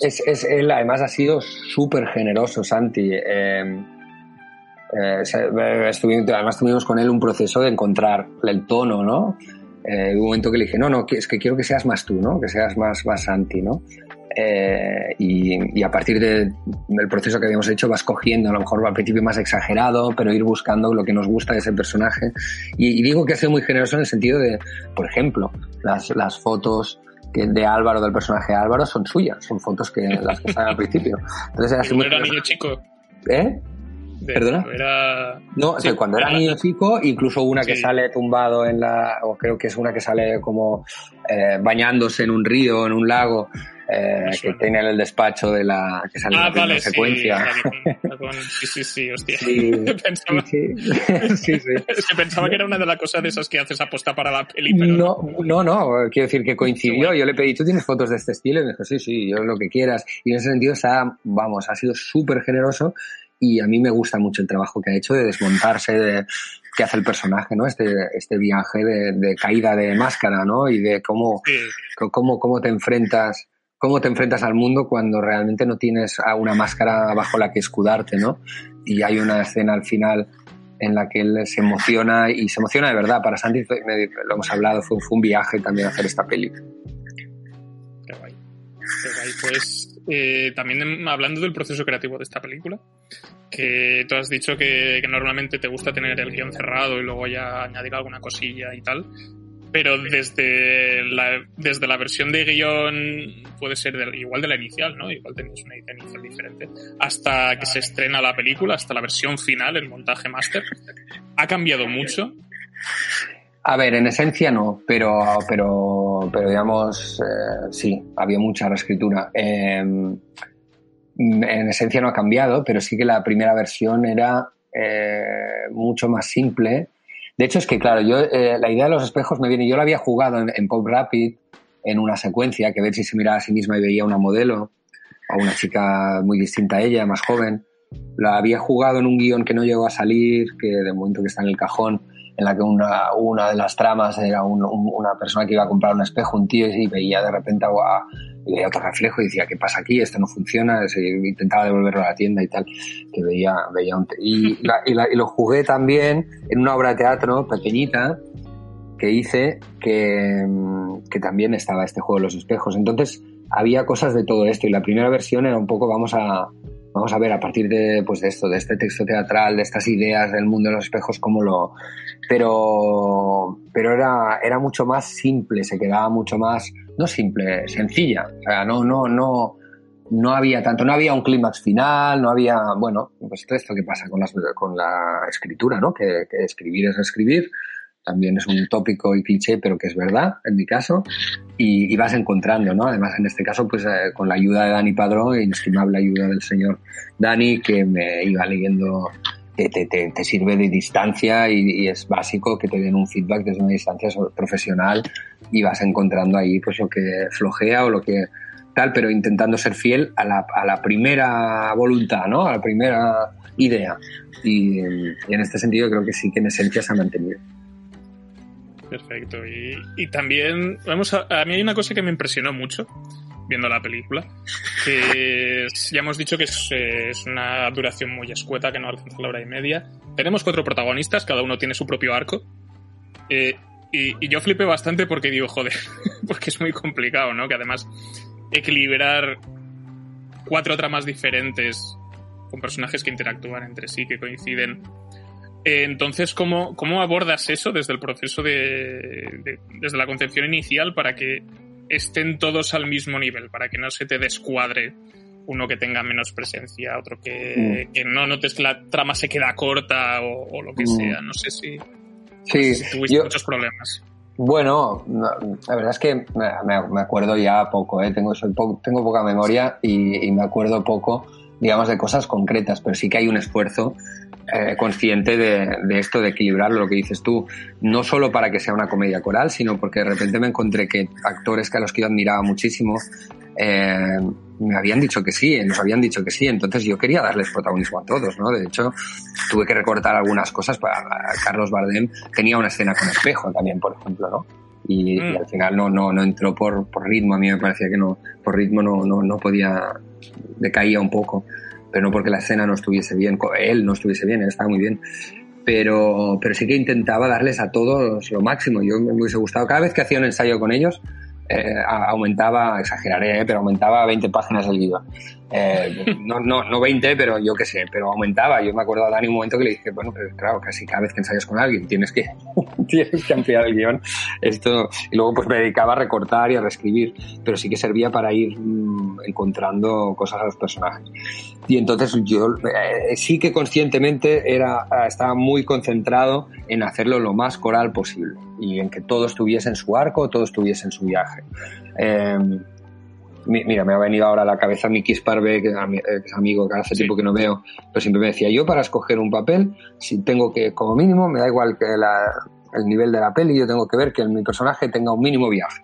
Es, es, él además ha sido súper generoso, Santi. Eh, eh, estuvimos, además tuvimos con él un proceso de encontrar el tono, ¿no? Eh, un momento que le dije, no, no, es que quiero que seas más tú, ¿no? Que seas más, más Santi, ¿no? Eh, y, y, a partir de, del proceso que habíamos hecho vas cogiendo, a lo mejor al principio más exagerado, pero ir buscando lo que nos gusta de ese personaje. Y, y digo que ha sido muy generoso en el sentido de, por ejemplo, las, las fotos que de Álvaro, del personaje de Álvaro, son suyas, son fotos que las que están al principio. Entonces era, muy era niño chico. ¿Eh? ¿Perdona? Era... No, cuando era niño chico, incluso una que sale tumbado en la, o creo que es una que sale como eh, bañándose en un río, en un lago, eh, que tiene el despacho de la que sale ah, en la secuencia. Sí, sí, sí, hostia. pensaba, sí, pensaba que era una de las cosas de esas que haces aposta para la peli, pero no, no, no, quiero decir que coincidió. Yo le pedí, ¿tú tienes fotos de este estilo? Y me dijo, sí, sí, yo lo que quieras. Y en ese sentido, está, vamos, ha sido súper generoso y a mí me gusta mucho el trabajo que ha hecho de desmontarse, de que hace el personaje, ¿no? Este, este viaje de, caída de máscara, ¿no? Y de cómo, cómo, cómo te enfrentas cómo te enfrentas al mundo cuando realmente no tienes una máscara bajo la que escudarte, ¿no? Y hay una escena al final en la que él se emociona y se emociona de verdad. Para Santi, lo hemos hablado, fue, un viaje también hacer esta peli. Qué guay. Qué guay. Pues eh, también hablando del proceso creativo de esta película, que tú has dicho que, normalmente te gusta tener el guion cerrado y luego ya añadir alguna cosilla y tal pero desde la, desde la versión de guion puede ser igual de la inicial, ¿no? Igual tenéis una idea inicial diferente, hasta que se estrena la película, hasta la versión final, el montaje máster, ¿ha cambiado mucho? A ver, en esencia no, pero, pero, pero digamos, eh, sí, había mucha reescritura. Em, en esencia no ha cambiado, pero sí que la primera versión era eh, mucho más simple de hecho, es que, claro, yo eh, la idea de los espejos me viene. Yo la había jugado en, Pop Rapid, en una secuencia, que ver si se miraba a sí misma y veía una modelo, o una chica muy distinta a ella, más joven. La había jugado en un guion que no llegó a salir, que de momento que está en el cajón, en la que una, una de las tramas era una persona que iba a comprar un espejo, un tío, y veía de repente a, y veía otro reflejo y decía, ¿qué pasa aquí? Esto no funciona. Se intentaba devolverlo a la tienda y tal, que veía, veía un... Y, y, lo jugué también en una obra de teatro pequeñita que hice que, que también estaba este juego de los espejos. Entonces había cosas de todo esto y la primera versión era un poco, vamos a, vamos a ver a partir de, pues de esto, de este texto teatral, de estas ideas del mundo de los espejos, cómo lo... Pero, pero era, era mucho más simple, se quedaba mucho más no simple, sencilla. O sea, no, no, no, no había tanto, no había un clímax final, no había, bueno, pues todo esto que pasa con, las, con la escritura, ¿no? Que, escribir es escribir, también es un tópico y cliché, pero que es verdad, en mi caso, y, vas encontrando, ¿no? Además, en este caso, pues eh, con la ayuda de Dani Padrón, inestimable ayuda del señor Dani, que me iba leyendo te, te, te, sirve de distancia y, es básico que te den un feedback desde una distancia profesional y vas encontrando ahí pues lo que flojea o lo que tal, pero intentando ser fiel a la, a la primera voluntad, ¿no? A la primera idea. Y, en este sentido creo que sí que en esencia se ha mantenido. Perfecto. Y, y también, vamos a, a mí hay una cosa que me impresionó mucho viendo la película, que ya hemos dicho que es, una duración muy escueta, que no alcanza la hora y media. Tenemos cuatro protagonistas, cada uno tiene su propio arco. Eh, Y, yo flipé bastante porque digo, joder, porque es muy complicado, ¿no? Que además equilibrar cuatro tramas diferentes con personajes que interactúan entre sí, que coinciden. Eh, entonces, ¿cómo, ¿cómo abordas eso desde el proceso de, desde la concepción inicial para que estén todos al mismo nivel, para que no se te descuadre uno que tenga menos presencia, otro que, mm. que no notes que la trama se queda corta o, lo que mm. sea. No sé si, sí, tuviste muchos problemas. Bueno, la verdad es que me, acuerdo ya poco, ¿eh? tengo, tengo poca memoria y, me acuerdo poco, digamos, de cosas concretas, pero sí que hay un esfuerzo eh, consciente de, de, esto, de equilibrar lo que dices tú, no solo para que sea una comedia coral, sino porque de repente me encontré que actores que a los que yo admiraba muchísimo eh, me habían dicho que sí, nos habían dicho que sí, entonces yo quería darles protagonismo a todos, ¿no? De hecho, tuve que recortar algunas cosas para Carlos Bardem tenía una escena con espejo también, por ejemplo, ¿no? Y, mm. al final no, no, no entró por, por, ritmo, a mí me parecía que no, por ritmo no, no, no podía, decaía un poco, pero no porque la escena no estuviese bien, él no estuviese bien, él estaba muy bien, pero, pero sí que intentaba darles a todos lo máximo, yo me hubiese gustado, cada vez que hacía un ensayo con ellos, eh, aumentaba, exageraré, eh, pero aumentaba 20 páginas el guion. Eh, no, no, no 20, pero yo qué sé, pero aumentaba. Yo me acuerdo a Dani un momento que le dije, bueno, pero claro, casi cada vez que ensayas con alguien tienes que, tienes que ampliar el guion. Esto, y luego pues me dedicaba a recortar y a reescribir, pero sí que servía para ir mm, encontrando cosas a los personajes. Y entonces yo eh, sí que conscientemente era, estaba muy concentrado en hacerlo lo más coral posible y en que todo estuviese en su arco, todo estuviese en su viaje. Eh, mira, me ha venido ahora a la cabeza Miki Sparve, que es amigo que hace tiempo que no veo, pero siempre me decía, yo para escoger un papel, si tengo que, como mínimo, me da igual que el nivel de la peli, yo tengo que ver que mi personaje tenga un mínimo viaje.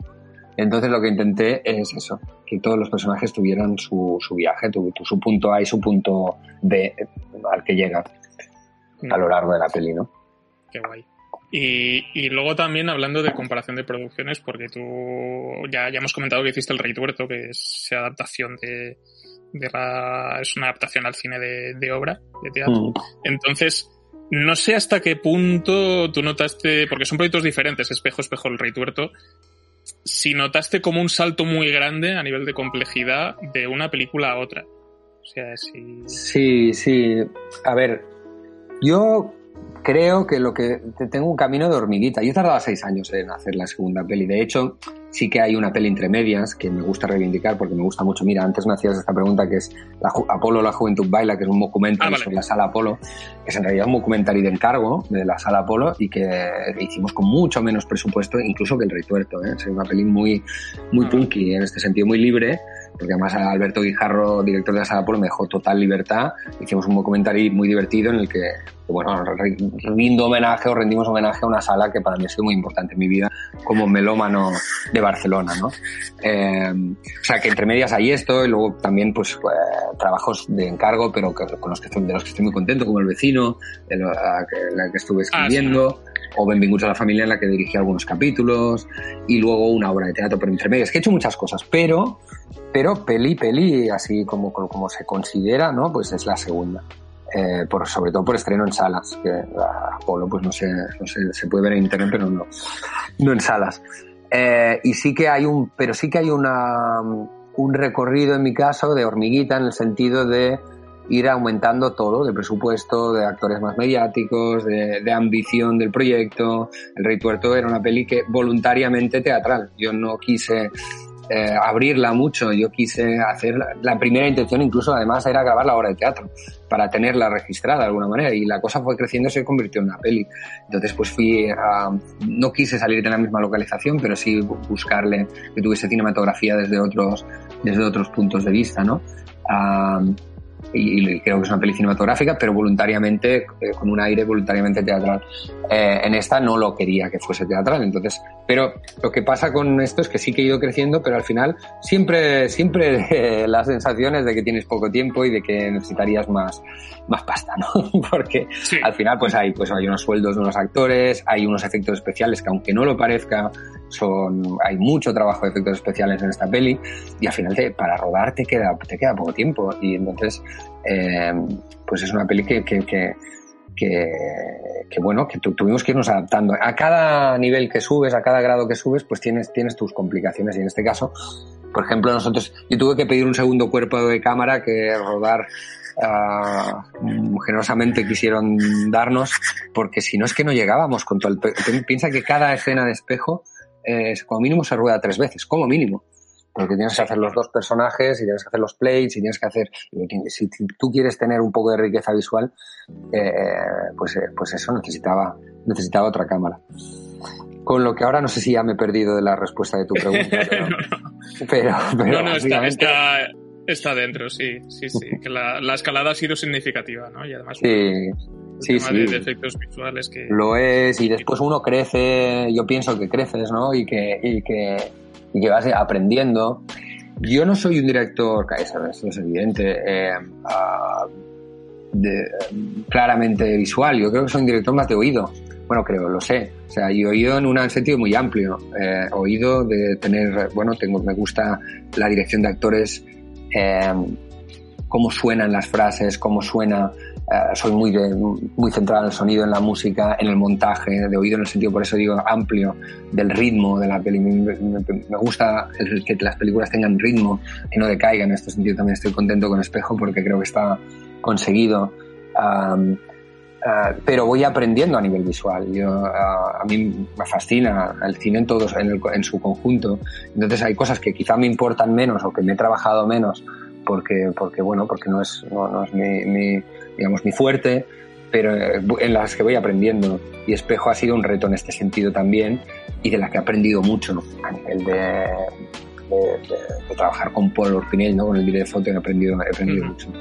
Entonces lo que intenté es eso, que todos los personajes tuvieran su, su viaje, su punto A y su punto B al que llega a lo largo de la peli, ¿no? Qué guay. Y, luego también hablando de comparación de producciones, porque tú ya, ya hemos comentado que hiciste El Rey Tuerto, que es adaptación de, de la, es una adaptación al cine de, obra, de teatro. Mm. Entonces, no sé hasta qué punto tú notaste, porque son proyectos diferentes, Espejo, Espejo, El Rey Tuerto, si notaste como un salto muy grande a nivel de complejidad de una película a otra. O sea, si... Sí, sí. A ver, yo creo que lo que tengo un camino de hormiguita. Yo tardaba seis años en hacer la segunda peli. De hecho, sí que hay una peli entre medias que me gusta reivindicar porque me gusta mucho. Mira, antes me hacías esta pregunta que es la, Apolo, la juventud baila, que es un documental ah, sobre la sala Apolo, que es en realidad un documental de encargo de la sala Apolo y que hicimos con mucho menos presupuesto incluso que El Rey Tuerto. ¿eh? Es una peli muy, muy ah. punky, en este sentido muy libre porque además Alberto Guijarro, director de la sala Apolo, me dejó total libertad. Hicimos un documental muy divertido en el que, bueno, rindo homenaje o rendimos homenaje a una sala que para mí ha sido muy importante en mi vida como melómano de Barcelona, ¿no? Eh, o sea, que entre medias hay esto y luego también, pues, eh, trabajos de encargo, pero con los que estoy, de los que estoy muy contento, como El Vecino, de la, que, estuve ah, escribiendo. O Benvinguts a la familia en la que dirigí algunos capítulos y luego una obra de teatro pero entre medias que he hecho muchas cosas pero pero peli, peli, así como, como se considera, ¿no? Pues es la segunda. Eh, por, sobre todo por estreno en salas, que Apolo pues no sé, no sé, se puede ver en internet, pero no, no en salas. Eh, y sí que hay un, pero sí que hay una, un recorrido en mi caso de hormiguita en el sentido de ir aumentando todo, de presupuesto, de actores más mediáticos, de, de, ambición del proyecto. El Rey Tuerto era una peli que voluntariamente teatral. Yo no quise eh, abrirla mucho. Yo quise hacer la, primera intención, incluso además era grabar la obra de teatro para tenerla registrada de alguna manera y la cosa fue creciendo, se convirtió en una peli. Entonces pues fui a, no quise salir de la misma localización, pero sí buscarle que tuviese cinematografía desde otros, desde otros puntos de vista, ¿no? Y, creo que es una peli cinematográfica, pero voluntariamente, eh, con un aire voluntariamente teatral. Eh, en esta no lo quería que fuese teatral, entonces, pero lo que pasa con esto es que sí que he ido creciendo, pero al final siempre, siempre las sensaciones de que tienes poco tiempo y de que necesitarías más, más pasta, ¿no? Porque al final pues hay, pues hay unos sueldos de unos actores, hay unos efectos especiales que aunque no lo parezca, son, hay mucho trabajo de efectos especiales en esta peli y al final te, para rodar te queda, te queda poco tiempo y entonces eh, pues es una peli que, que, que, bueno, que tuvimos que irnos adaptando. A cada nivel que subes, a cada grado que subes, pues tienes, tienes tus complicaciones y en este caso, por ejemplo, nosotros, yo tuve que pedir un segundo cuerpo de cámara que rodar uh, generosamente quisieron darnos, porque si no es que no llegábamos con todo el... Piensa que cada escena de espejo, eh, como mínimo se rueda tres veces, como mínimo porque tienes que hacer los dos personajes y tienes que hacer los plates y tienes que hacer si tú quieres tener un poco de riqueza visual eh, pues eh, pues eso necesitaba necesitaba otra cámara. Con lo que ahora no sé si ya me he perdido de la respuesta de tu pregunta pero, no, no, está, está, dentro sí sí sí que la, escalada ha sido significativa no y además sí sí, sí. De efectos visuales que lo es y después uno crece yo pienso que creces no y que y que y que vas aprendiendo. Yo no soy un director, eso, es evidente, eh, ah, claramente visual, yo creo que soy un director más de oído. Bueno, creo, lo sé. O sea, y oído en un sentido muy amplio. Eh, oído de tener, bueno, tengo, me gusta la dirección de actores, eh, cómo suenan las frases, cómo suena eh, soy muy, muy centrado en el sonido, en la música, en el montaje, de oído en el sentido, por eso digo, amplio, del ritmo de la peli. Me, gusta que las películas tengan ritmo, que no decaigan. En este sentido también estoy contento con Espejo porque creo que está conseguido. Uh, pero voy aprendiendo a nivel visual. Yo, uh, a mí me fascina el cine en, todos, en, en, su conjunto. Entonces hay cosas que quizá me importan menos o que me he trabajado menos porque, porque bueno, porque no es, no, no es mi, mi, digamos, mi fuerte, pero eh, en las que voy aprendiendo. Y Espejo ha sido un reto en este sentido también y de la que he aprendido mucho a nivel de, de, trabajar con Paul Orpinell, ¿no? con el vídeo de foto he aprendido, he aprendido mucho.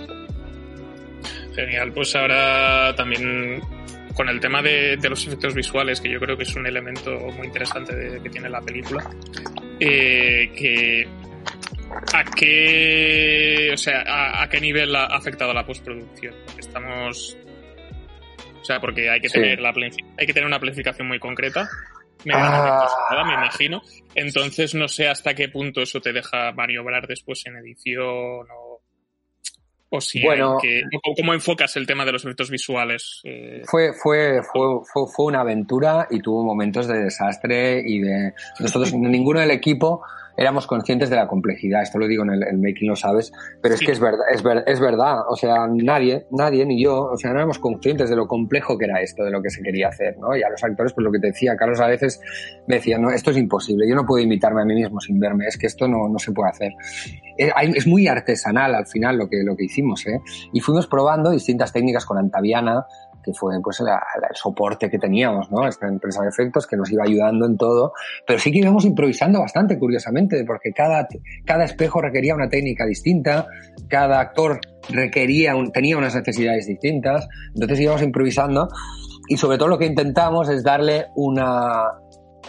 Genial, pues ahora también con el tema de, los efectos visuales, que yo creo que es un elemento muy interesante que tiene la película, eh, que ¿A qué, o sea, a, qué nivel ha afectado la postproducción? Estamos, o sea, porque hay que tener la hay que tener una planificación muy concreta. Me, ah. me imagino. Entonces no sé hasta qué punto eso te deja maniobrar después en edición o, o si bueno, ¿cómo enfocas el tema de los efectos visuales? Eh, fue, fue, fue, fue, una aventura y tuvo momentos de desastre y de nosotros ninguno del equipo éramos conscientes de la complejidad. Esto lo digo en el, making, lo sabes, pero es que es verdad, es, es verdad. O sea, nadie, nadie, ni yo, o sea, no éramos conscientes de lo complejo que era esto, de lo que se quería hacer, ¿no? Y a los actores, pues lo que te decía, Carlos a veces me decía, no, esto es imposible, yo no puedo imitarme a mí mismo sin verme, es que esto no, no se puede hacer. Es, es muy artesanal al final lo que, lo que hicimos, ¿eh? Y fuimos probando distintas técnicas con Antaviana, que fue pues el soporte que teníamos, ¿no? Esta empresa de efectos que nos iba ayudando en todo, pero sí que íbamos improvisando bastante, curiosamente, porque cada, cada espejo requería una técnica distinta, cada actor requería tenía unas necesidades distintas, entonces íbamos improvisando y sobre todo lo que intentamos es darle una,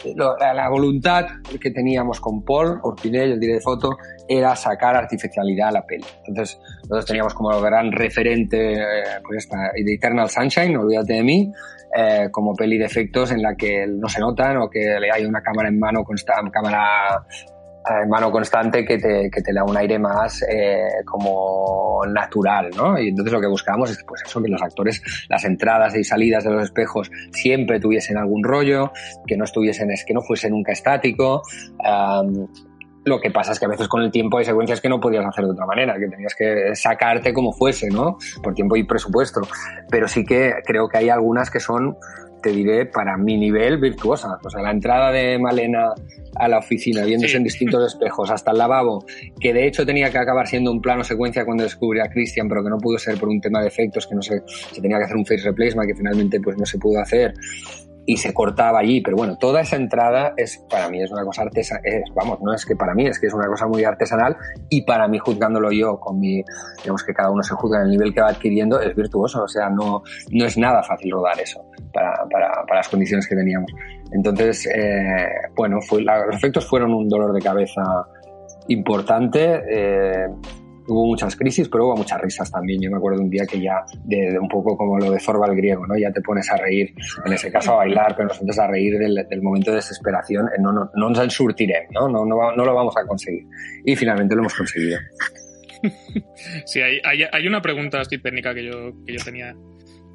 la voluntad que teníamos con Paul Orpinell, el director de foto, era sacar artificialidad a la peli. Entonces, nosotros teníamos como gran referente eh, pues The Eternal Sunshine, olvídate de mí, eh, como peli de efectos en la que no se notan o que hay una cámara en mano, cámara en mano constante que te, que te da un aire más eh, como natural, ¿no? Y entonces lo que buscábamos es pues eso, que los actores, las entradas y salidas de los espejos siempre tuviesen algún rollo, que no estuviesen, es que no fuese nunca estático. Lo que pasa es que a veces con el tiempo hay secuencias que no podías hacer de otra manera, que tenías que sacarte como fuese, ¿no? Por tiempo y presupuesto. Pero sí que creo que hay algunas que son te diré, para mi nivel, virtuosa. O sea, la entrada de Malena a la oficina, viéndose en distintos espejos, hasta el lavabo, que de hecho tenía que acabar siendo un plano secuencia cuando descubrí a Christian, pero que no pudo ser por un tema de efectos, que no sé, se tenía que hacer un face replacement, que finalmente pues no se pudo hacer y se cortaba allí, pero bueno, toda esa entrada es para mí es una cosa artesanal, vamos, no es que para mí, es que es una cosa muy artesanal y para mí juzgándolo yo con mi, digamos que cada uno se juzga en el nivel que va adquiriendo, es virtuoso, o sea, no, no es nada fácil rodar eso para, para, para las condiciones que teníamos. Entonces, eh, bueno, los efectos fueron un dolor de cabeza importante. Eh, hubo muchas crisis, pero hubo muchas risas también. Yo me acuerdo un día que ya, de, un poco como lo de Zorba griego, ¿no? Ya te pones a reír, en ese caso a bailar, pero nosotros a reír del, momento de desesperación. No, no, no nos ensurtiré, ¿no? No, no, no lo vamos a conseguir. Y finalmente lo hemos conseguido. Sí, hay, hay, hay una pregunta así técnica que yo, que yo tenía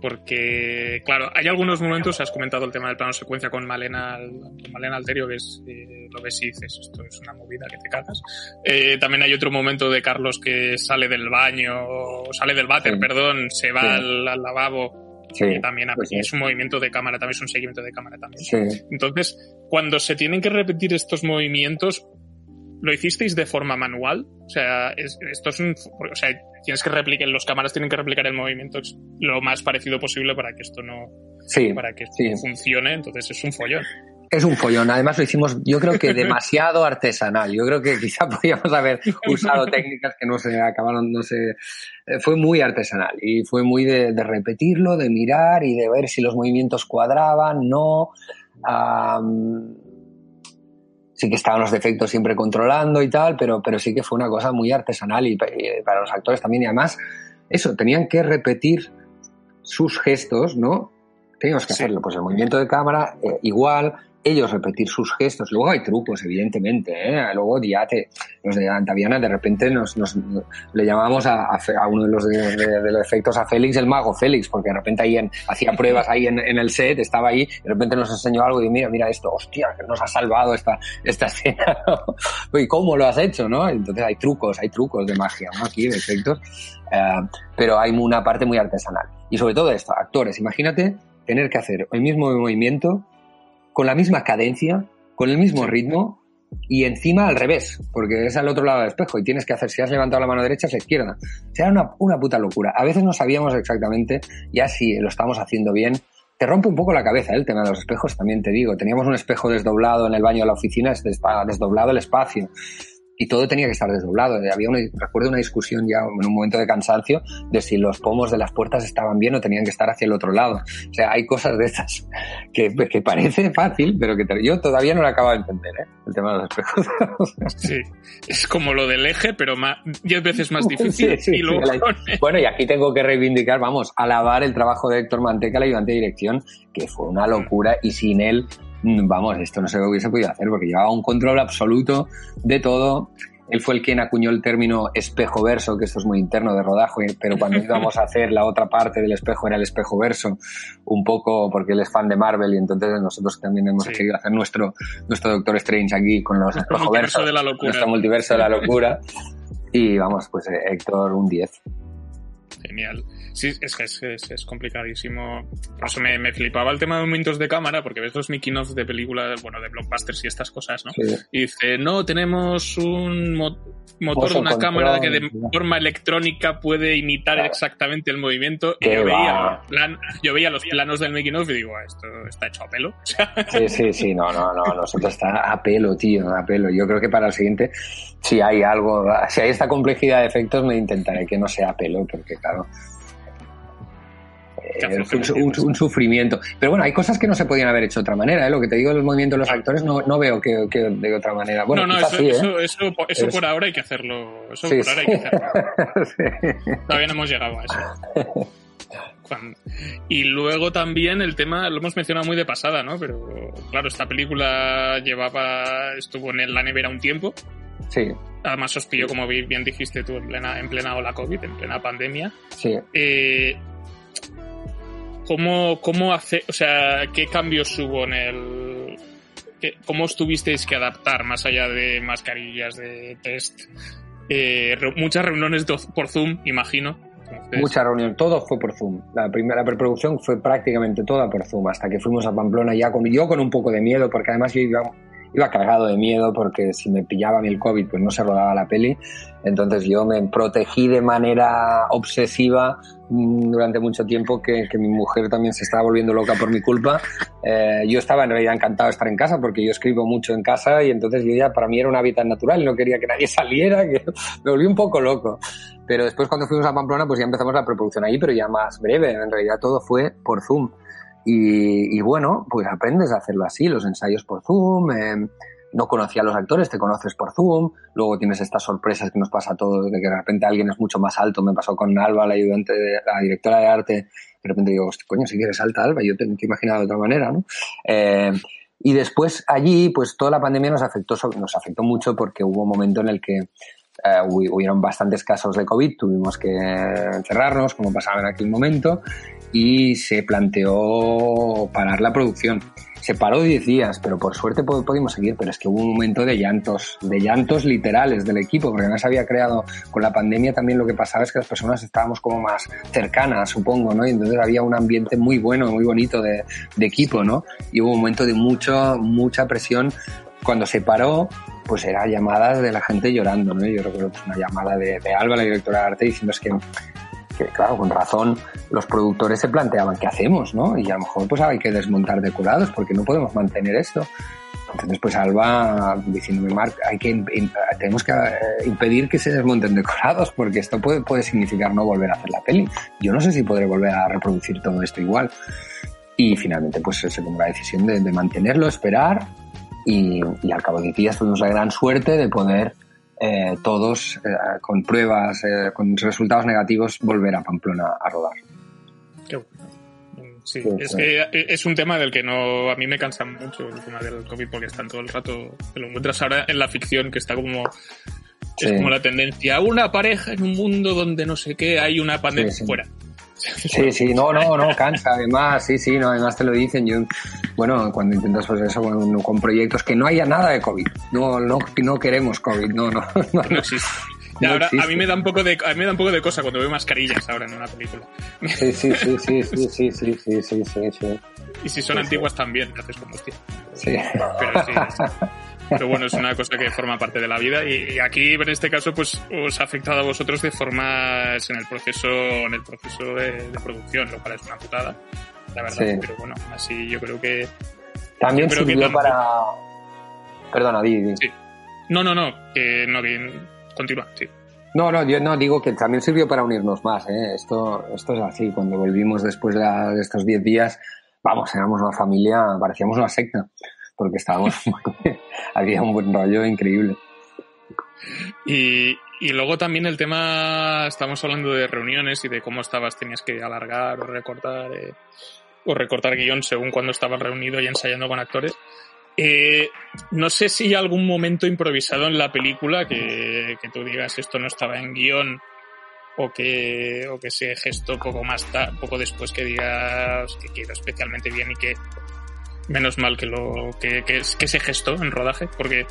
porque, claro, hay algunos momentos, has comentado el tema del plano secuencia con Malena, con Malena Alterio, que es, eh, lo ves y dices, esto es una movida que te cagas. Eh, también hay otro momento de Carlos que sale del baño, sale del váter, perdón, se va al, lavabo, sí, también pues es un movimiento de cámara, también es un seguimiento de cámara también. Entonces, cuando se tienen que repetir estos movimientos, ¿lo hicisteis de forma manual? O sea, esto es un, o sea, tienes que replicar, los cámaras tienen que replicar el movimiento lo más parecido posible para que esto no, para que funcione, entonces es un follón. Es un follón. Además lo hicimos, yo creo que demasiado artesanal. Yo creo que quizá podíamos haber usado técnicas que no se acabaron, no sé. Eh, fue muy artesanal y fue muy de, repetirlo, de mirar y de ver si los movimientos cuadraban, no sí que estaban los defectos siempre controlando y tal, pero, pero sí que fue una cosa muy artesanal y, para los actores también. Y además, eso, tenían que repetir sus gestos, ¿no? Teníamos que hacerlo, pues el movimiento de cámara eh, igual, ellos repetir sus gestos. Luego hay trucos, evidentemente. ¿eh? Luego ya los de Antaviana de repente nos, nos le llamamos a, a, uno de los, de, los efectos a Félix el mago Félix, porque de repente ahí en, hacía pruebas ahí en, en, el set, estaba ahí, de repente nos enseñó algo y mira, mira esto, hostia, que nos ha salvado esta, esta escena. ¿Y cómo lo has hecho? ¿no? Entonces hay trucos, hay trucos de magia ¿no? aquí, de efectos. Eh, pero hay una parte muy artesanal. Y sobre todo esto, actores, imagínate tener que hacer el mismo movimiento con la misma cadencia, con el mismo ritmo y encima al revés, porque es al otro lado del espejo y tienes que hacer, si has levantado la mano derecha, es la izquierda. O sea, una, una puta locura. A veces no sabíamos exactamente ya si lo estamos haciendo bien. Te rompe un poco la cabeza ¿eh? el tema de los espejos, también te digo. Teníamos un espejo desdoblado en el baño de la oficina, es desdoblado el espacio y todo tenía que estar desdoblado. Había una, recuerdo una discusión ya en un momento de cansancio de si los pomos de las puertas estaban bien o tenían que estar hacia el otro lado. O sea, hay cosas de estas que, que parece fácil, pero que yo todavía no lo acabo de entender, ¿eh? El tema de los espejos. sí, es como lo del eje, pero más, diez veces más difícil. y luego... Bueno, y aquí tengo que reivindicar, vamos, alabar el trabajo de Héctor Manteca, el ayudante de dirección, que fue una locura y sin él vamos, esto no se hubiese podido hacer porque llevaba un control absoluto de todo. Él fue el quien acuñó el término espejo verso, que esto es muy interno de rodaje, pero cuando íbamos a hacer la otra parte del espejo era el espejo verso, un poco porque él es fan de Marvel y entonces nosotros también hemos querido hacer nuestro, nuestro Doctor Strange aquí con los espejo verso, de la locura. nuestro multiverso de la locura. Y vamos, pues eh, Héctor un 10. Genial. Sí, es que es, es, complicadísimo. Por eso me, me, flipaba el tema de movimientos de cámara, porque ves los making of de películas, bueno, de blockbusters y estas cosas, ¿no? Y dice, no, tenemos un motor de una cámara que de forma electrónica puede imitar exactamente el movimiento. Y yo veía, yo veía los planos del making of y digo, ah, esto está hecho a pelo. sí, sí, sí, no, no, no, nosotros está a pelo, tío, a pelo. Yo creo que para el siguiente, si hay algo, si hay esta complejidad de efectos, me intentaré que no sea a pelo, porque claro, un, sufrimiento. Pero bueno, hay cosas que no se podían haber hecho de otra manera. ¿eh? Lo que te digo del movimiento de los actores no, no veo que, de otra manera. Bueno, no, no, eso, ¿eh? eso, eso, por ahora hay que hacerlo. Eso por ahora hay que hacerlo. Todavía no hemos llegado a eso. Y luego también el tema, lo hemos mencionado muy de pasada, ¿no? Pero claro, esta película llevaba, estuvo en la nevera un tiempo. Sí. Además os pilló, como bien dijiste tú, en plena, en plena ola COVID, en plena pandemia. Sí. Eh, ¿Cómo, cómo hace, o sea, qué cambios hubo en el, cómo estuvisteis que adaptar más allá de mascarillas de test? Eh, muchas reuniones por Zoom, imagino. Muchas reuniones, todo fue por Zoom. La primera preproducción fue prácticamente toda por Zoom, hasta que fuimos a Pamplona ya con, yo con un poco de miedo, porque además yo iba, iba cargado de miedo, porque si me pillaba el COVID, pues no se rodaba la peli. Entonces yo me protegí de manera obsesiva mm, durante mucho tiempo que, mi mujer también se estaba volviendo loca por mi culpa. Eh, yo estaba en realidad encantado de estar en casa porque yo escribo mucho en casa y entonces yo ya para mí era un hábitat natural no quería que nadie saliera, que me volví un poco loco. Pero después cuando fuimos a Pamplona pues ya empezamos la preproducción ahí, pero ya más breve. En realidad todo fue por Zoom. Y, bueno, pues aprendes a hacerlo así, los ensayos por Zoom. Eh, no conocía a los actores, te conoces por Zoom, luego tienes estas sorpresas que nos pasa a todos, de que de repente alguien es mucho más alto, me pasó con Alba, la ayudante, de, la directora de arte, de repente digo, coño, si quieres alta Alba, yo tengo que imaginar de otra manera, ¿no? Eh, y después allí, pues toda la pandemia nos afectó, nos afectó mucho porque hubo un momento en el que eh, hubieron bastantes casos de COVID, tuvimos que encerrarnos, como pasaba en aquel momento, y se planteó parar la producción. Se paró 10 días, pero por suerte pudimos seguir, pero es que hubo un momento de llantos, de llantos literales del equipo, porque además había creado con la pandemia también lo que pasaba es que las personas estábamos como más cercanas, supongo, ¿no? Y entonces había un ambiente muy bueno, muy bonito de, de equipo, ¿no? Y hubo un momento de mucho, mucha presión. Cuando se paró, pues era llamadas de la gente llorando, ¿no? Yo recuerdo una llamada de, de Alba, la directora de arte, diciendo es que que claro, con razón los productores se planteaban qué hacemos, ¿no? Y a lo mejor pues hay que desmontar decorados porque no podemos mantener esto. Entonces pues Alba diciéndome, Marc, hay que, tenemos que eh, impedir que se desmonten decorados porque esto puede, puede significar no volver a hacer la peli. Yo no sé si podré volver a reproducir todo esto igual. Y finalmente pues se tomó la decisión de, mantenerlo, esperar y, al cabo de días tuvimos la gran suerte de poder eh, todos eh, con pruebas, eh, con resultados negativos, volver a Pamplona a rodar. Qué bueno. Sí, es que es un tema del que no a mí me cansa mucho el tema del COVID porque están todo el rato, te lo encuentras ahora en la ficción que está como es como la tendencia, una pareja en un mundo donde no sé qué, hay una pandemia fuera. Sí, sí, no, no, no, cansa, además, sí, sí, no, además te lo dicen. Yo, bueno, cuando intentas pues eso con, proyectos que no haya nada de COVID, no, no, no queremos COVID, no, no, no, no existe. ahora, a mí me da un poco de a mí me da un poco de cosa cuando veo mascarillas ahora en una película. Sí, sí, sí, sí, sí, sí, sí, sí, sí, sí, sí. Y si son antiguas también, haces combustión. Sí. Pero sí, pero bueno, es una cosa que forma parte de la vida y, aquí en este caso pues os ha afectado a vosotros de formas en el proceso en el proceso de, producción, lo cual es una putada, la verdad. Pero bueno, así yo creo que también sirvió para perdona, di, Sí. No, no, no, que no continúa, sí. No, no, yo no digo que también sirvió para unirnos más, ¿eh? Esto, esto es así. Cuando volvimos después de, de estos 10 días, vamos, éramos una familia, parecíamos una secta porque estábamos había un buen rollo increíble. Y, y, luego también el tema, estamos hablando de reuniones y de cómo estabas, tenías que alargar o recortar, eh, o recortar guion según cuando estabas reunido y ensayando con actores. Eh, no sé si hay algún momento improvisado en la película que, que tú digas esto no estaba en guion o que, o que se gestó poco más poco después que digas que quedó especialmente bien y que menos mal que lo que, que, que, se gestó en rodaje porque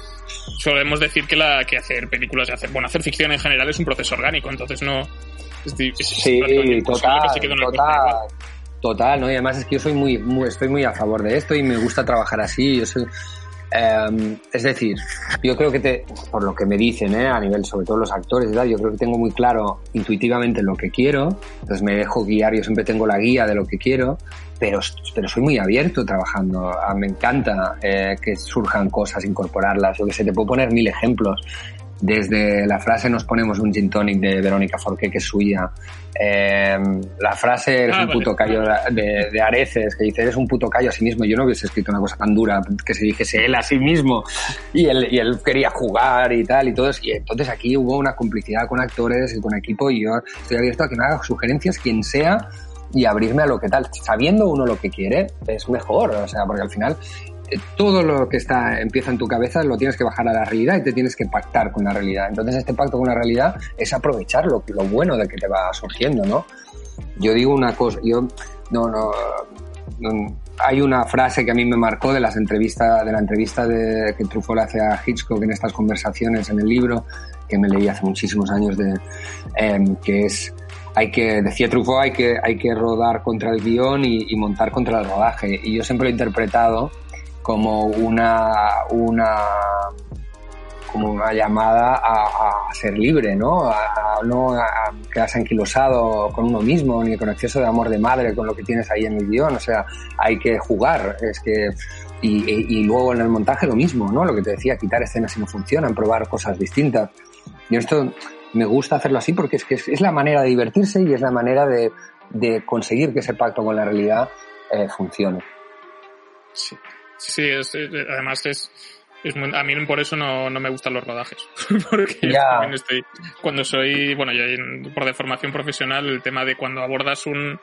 solemos decir que la que hacer películas y hacer bueno hacer ficción en general es un proceso orgánico entonces no es, sí total total. total no y además es que yo soy muy, muy, estoy muy a favor de esto y me gusta trabajar así yo soy eh, es decir, yo creo que te, por lo que me dicen, ¿eh? a nivel sobre todo los actores y tal, yo creo que tengo muy claro intuitivamente lo que quiero, entonces me dejo guiar, yo siempre tengo la guía de lo que quiero, pero, pero soy muy abierto trabajando. Ah, me encanta eh, que surjan cosas, incorporarlas. Yo que sé, te puedo poner mil ejemplos. Desde la frase nos ponemos un gin tonic de Verónica Forqué, que es suya. Eh, la frase eres ah, un puto callo de, de, Areces, que dice eres un puto callo a sí mismo. Yo no hubiese escrito una cosa tan dura que se dijese él a sí mismo. Y él, y él quería jugar y tal y todo. Y entonces aquí hubo una complicidad con actores y con equipo y yo estoy abierto a que me haga sugerencias quien sea y abrirme a lo que tal. Sabiendo uno lo que quiere, es mejor, o sea, porque al final todo lo que está empieza en tu cabeza lo tienes que bajar a la realidad y te tienes que pactar con la realidad. Entonces este pacto con la realidad es aprovechar lo, lo bueno de que te va surgiendo, ¿no? Yo digo una cosa, yo no, no, hay una frase que a mí me marcó de las entrevistas, de la entrevista de, que Truffaut hace a Hitchcock en estas conversaciones en el libro, que me leí hace muchísimos años, de, em, que es hay que, decía Truffaut, hay que, hay que rodar contra el guion y, montar contra el rodaje. Y yo siempre lo he interpretado como una, una, como una llamada a, ser libre, ¿no? A, no a quedarse anquilosado con uno mismo, ni con exceso de amor de madre con lo que tienes ahí en el guion. O sea, hay que jugar. Es que y, y, luego en el montaje lo mismo, ¿no? Lo que te decía, quitar escenas si no funcionan, probar cosas distintas. Y esto me gusta hacerlo así porque es que es, la manera de divertirse y es la manera de, de conseguir que ese pacto con la realidad eh, funcione. Sí, sí es, además es, es a mí por eso no, no, me gustan los rodajes. porque también estoy, cuando soy, bueno, yo por deformación profesional, el tema de cuando abordas un,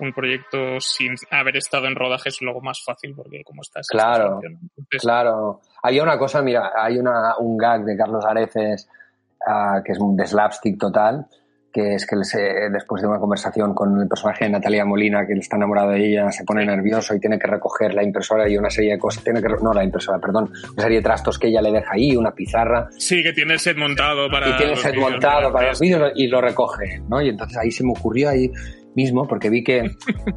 un proyecto sin haber estado en rodaje es luego más fácil porque como estás. Claro, claro. Hay una cosa, mira, hay una, un gag de Carlos Areces que es un de slapstick total, que es que después de una conversación con el personaje de Natalia Molina, que está enamorado de ella, se pone nervioso y tiene que recoger la impresora y una serie de cosas, tiene que, no la impresora, perdón, una serie de trastos que ella le deja ahí, una pizarra. Sí, que tiene el set montado para... Y tiene el set montado para los vídeos y lo recoge, ¿no? Y entonces ahí se me ocurrió ahí mismo, porque vi que,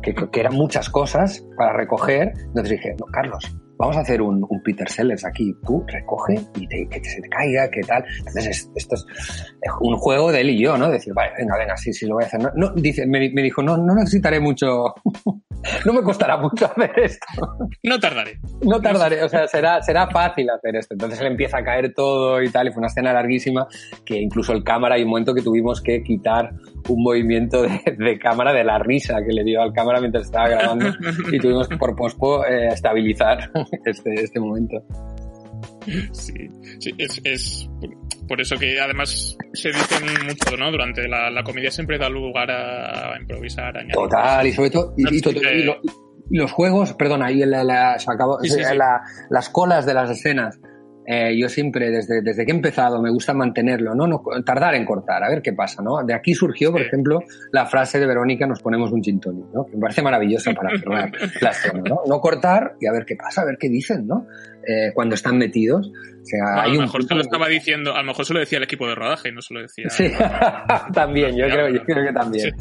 que, que eran muchas cosas para recoger, entonces dije, no, Carlos, vamos a hacer un, Peter Sellers aquí, tú recoge y que se te caiga, qué tal. Entonces, esto es un juego de él y yo, ¿no? Decir, vale, venga, venga, sí, sí, lo voy a hacer. No, dice, me, dijo, no, no necesitaré mucho, no me costará mucho hacer esto. No tardaré. No tardaré, o sea, será, será fácil hacer esto. Entonces él empieza a caer todo y tal, y fue una escena larguísima que incluso el cámara, hay un momento que tuvimos que quitar un movimiento de, cámara de la risa que le dio al cámara mientras estaba grabando y tuvimos que por pospo eh, estabilizar este, este momento. Sí, sí es, es, por eso que además se dicen mucho, ¿no? Durante la, la comedia siempre da lugar a, improvisar. A Total, y sobre todo, y, los juegos, perdona, ahí la, la, las colas de las escenas eh, yo siempre, desde, desde que he empezado, me gusta mantenerlo, ¿no? ¿no? Tardar en cortar, a ver qué pasa, ¿no? De aquí surgió, por ejemplo, la frase de Verónica, nos ponemos un chintoni, ¿no? Que me parece maravillosa para cerrar la escena, ¿no? No cortar y a ver qué pasa, a ver qué dicen, ¿no? Eh, cuando están metidos. O sea, a lo mejor se lo estaba diciendo, a lo mejor se lo decía el equipo de rodaje y no se lo decía. Sí, también, yo creo, yo creo que también.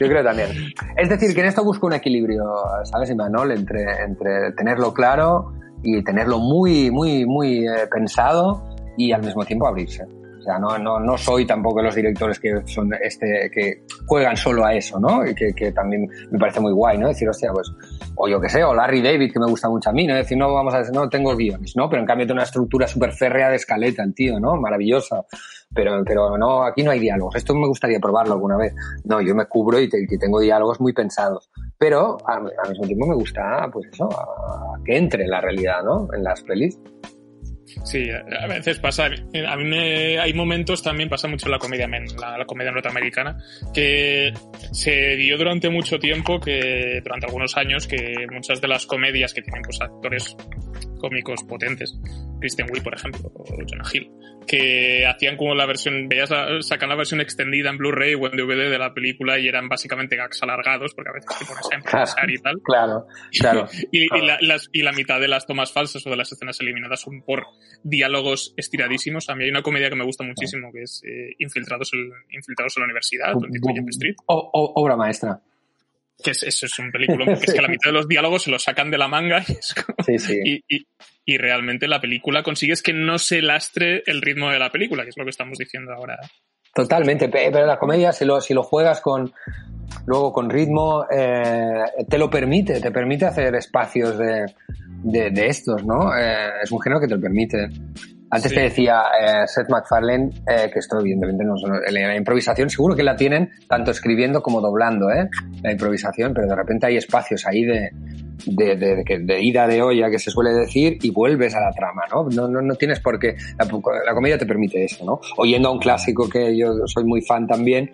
Yo creo también. Es decir, que en esto busco un equilibrio, ¿sabes, Imanol? Entre, entre tenerlo claro y tenerlo muy, muy, muy eh, pensado y al mismo tiempo abrirse. O sea, no, no, no soy tampoco los directores que son este, que juegan solo a eso, ¿no? Y que, que también me parece muy guay, ¿no? Decir, hostia, pues, o yo que sé, o Larry David, que me gusta mucho a mí, ¿no? Decir, no, vamos a decir, no tengo guiones, ¿no? Pero en cambio tiene una estructura súper férrea de escaleta, el tío, ¿no? Maravillosa. Pero, pero no, aquí no hay diálogos. Esto me gustaría probarlo alguna vez. No, yo me cubro y, tengo diálogos muy pensados. Pero al, mismo tiempo me gusta, pues eso, que entre la realidad, ¿no? En las pelis. Sí, a veces pasa. A mí me, hay momentos también, pasa mucho en la comedia la, comedia norteamericana, que se dio durante mucho tiempo, que durante algunos años, que muchas de las comedias que tienen pues actores cómicos potentes, Christian Wiig, por ejemplo, o Jonah Hill, que hacían como la versión, veías, sacan la versión extendida en Blu-ray o en DVD de la película y eran básicamente gags alargados, porque a veces te pones a improvisar y tal. Claro, claro. y, la, y, la, mitad de las tomas falsas o de las escenas eliminadas son por diálogos estiradísimos. A mí hay una comedia que me gusta muchísimo, que es eh, Infiltrados, en, Infiltrados en la Universidad, tipo Street. obra maestra que es, eso es un película porque es que la mitad de los diálogos se los sacan de la manga y, y, realmente la película consigues que no se lastre el ritmo de la película, que es lo que estamos diciendo ahora. Totalmente, pero la comedia, si lo, si lo juegas con luego con ritmo, eh, te lo permite, te permite hacer espacios de, de, estos, ¿no? Eh, es un género que te lo permite. Antes te decía eh, Seth MacFarlane eh, que esto evidentemente no la improvisación seguro que la tienen tanto escribiendo como doblando, ¿eh? La improvisación, pero de repente hay espacios ahí de, de, de, de, ida de olla que se suele decir y vuelves a la trama, ¿no? No, no, no tienes por qué. La, comedia te permite eso, ¿no? Oyendo a un clásico que yo soy muy fan también,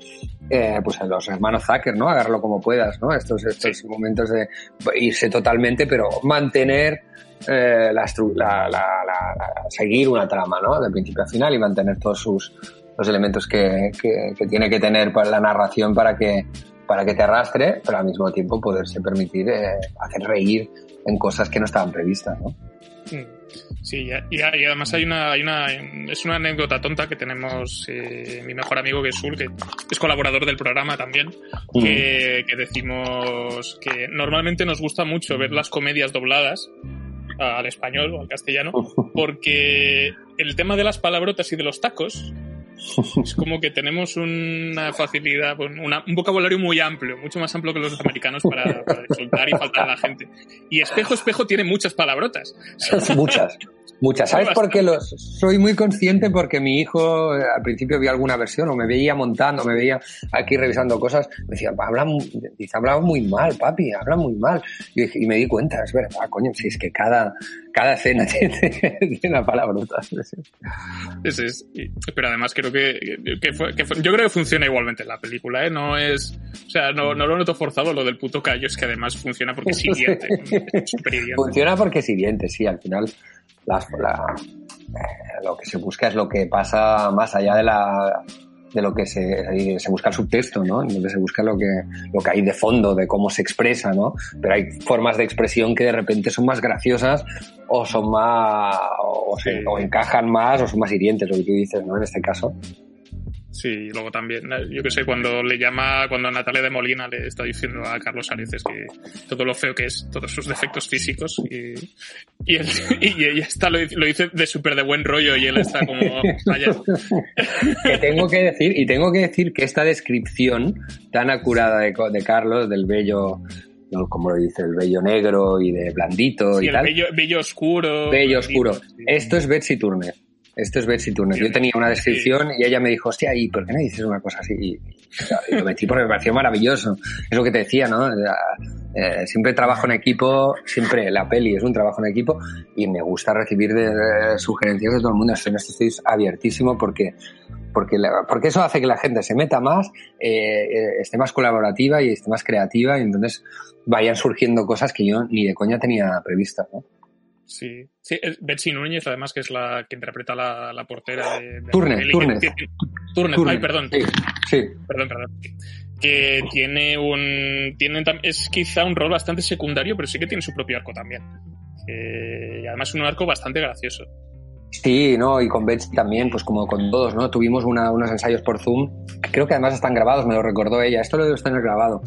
eh, pues a los hermanos Zucker, ¿no? Agarrarlo como puedas, ¿no? Estos, estos momentos de irse totalmente, pero mantener eh, la, la, la, seguir una trama, ¿no? De principio a final y mantener todos sus los elementos que, que, tiene que tener para la narración para que para que te arrastre, pero al mismo tiempo poderse permitir eh, hacer reír en cosas que no estaban previstas, ¿no? Mm. Sí, y, además hay una, hay una, es una anécdota tonta que tenemos eh, mi mejor amigo que es que es colaborador del programa también, mm. que, que, decimos que normalmente nos gusta mucho ver las comedias dobladas al español o al castellano, porque el tema de las palabrotas y de los tacos es como que tenemos una facilidad, un vocabulario muy amplio, mucho más amplio que los americanos para, para insultar y faltar a la gente. Y espejo, espejo tiene muchas palabrotas. Muchas. Muchas. ¿Sabes por qué los soy muy consciente? Porque mi hijo eh, al principio vio alguna versión o me veía montando, me veía aquí revisando cosas, me decía, habla, dice, habla muy mal, papi, habla muy mal. Y, me di cuenta, es verdad, coño, si es que cada, cada escena tiene, una palabra. Es, es, pero además creo que, que, yo creo que funciona igualmente la película, ¿eh? No es, o sea, no, no lo noto forzado lo del puto callo, es que además funciona porque es hiriente. funciona porque es hiriente, sí, al final las, la, eh, lo que se busca es lo que pasa más allá de la de lo que se, se busca el subtexto, ¿no? Donde se busca lo que, lo que hay de fondo, de cómo se expresa, ¿no? Pero hay formas de expresión que de repente son más graciosas o son más, o, o encajan más o son más hirientes, lo que tú dices, ¿no? En este caso. Sí, luego también, eh, yo que sé, cuando le llama, cuando Natalia de Molina le está diciendo a Carlos Areces que todo lo feo que es, todos sus defectos físicos, y, y, y ella está, lo, dice de súper de buen rollo y él está como, que tengo que decir, y tengo que decir que esta descripción tan acurada de, de Carlos, del bello como lo dice, el bello negro y de blandito y el tal. Bello, bello oscuro. Bello oscuro. Esto es Betsy Turner. Esto es Betsy Turner. Yo tenía una descripción y ella me dijo, hostia, ¿y por qué no dices una cosa así? Y, lo metí porque me pareció maravilloso. Es lo que te decía, ¿no? Eh, siempre trabajo en equipo, siempre la peli es un trabajo en equipo y me gusta recibir de, sugerencias de todo el mundo. Estoy en esto estoy abiertísimo porque, porque, porque eso hace que la gente se meta más, eh, eh, esté más colaborativa y esté más creativa y entonces vayan surgiendo cosas que yo ni de coña tenía previstas, ¿no? Sí, sí, Betsy Núñez, además, que es la que interpreta la, la portera de, de Turner, Turner. Turner, ay, perdón. Sí, sí. Perdón, perdón. Que tiene un. Tiene, es quizá un rol bastante secundario, pero sí que tiene su propio arco también. y además un arco bastante gracioso. Sí, ¿no? Y con Betsy también, pues como con todos, ¿no? Tuvimos una, unos ensayos por Zoom, creo que además están grabados, me lo recordó ella, esto lo debo tener grabado,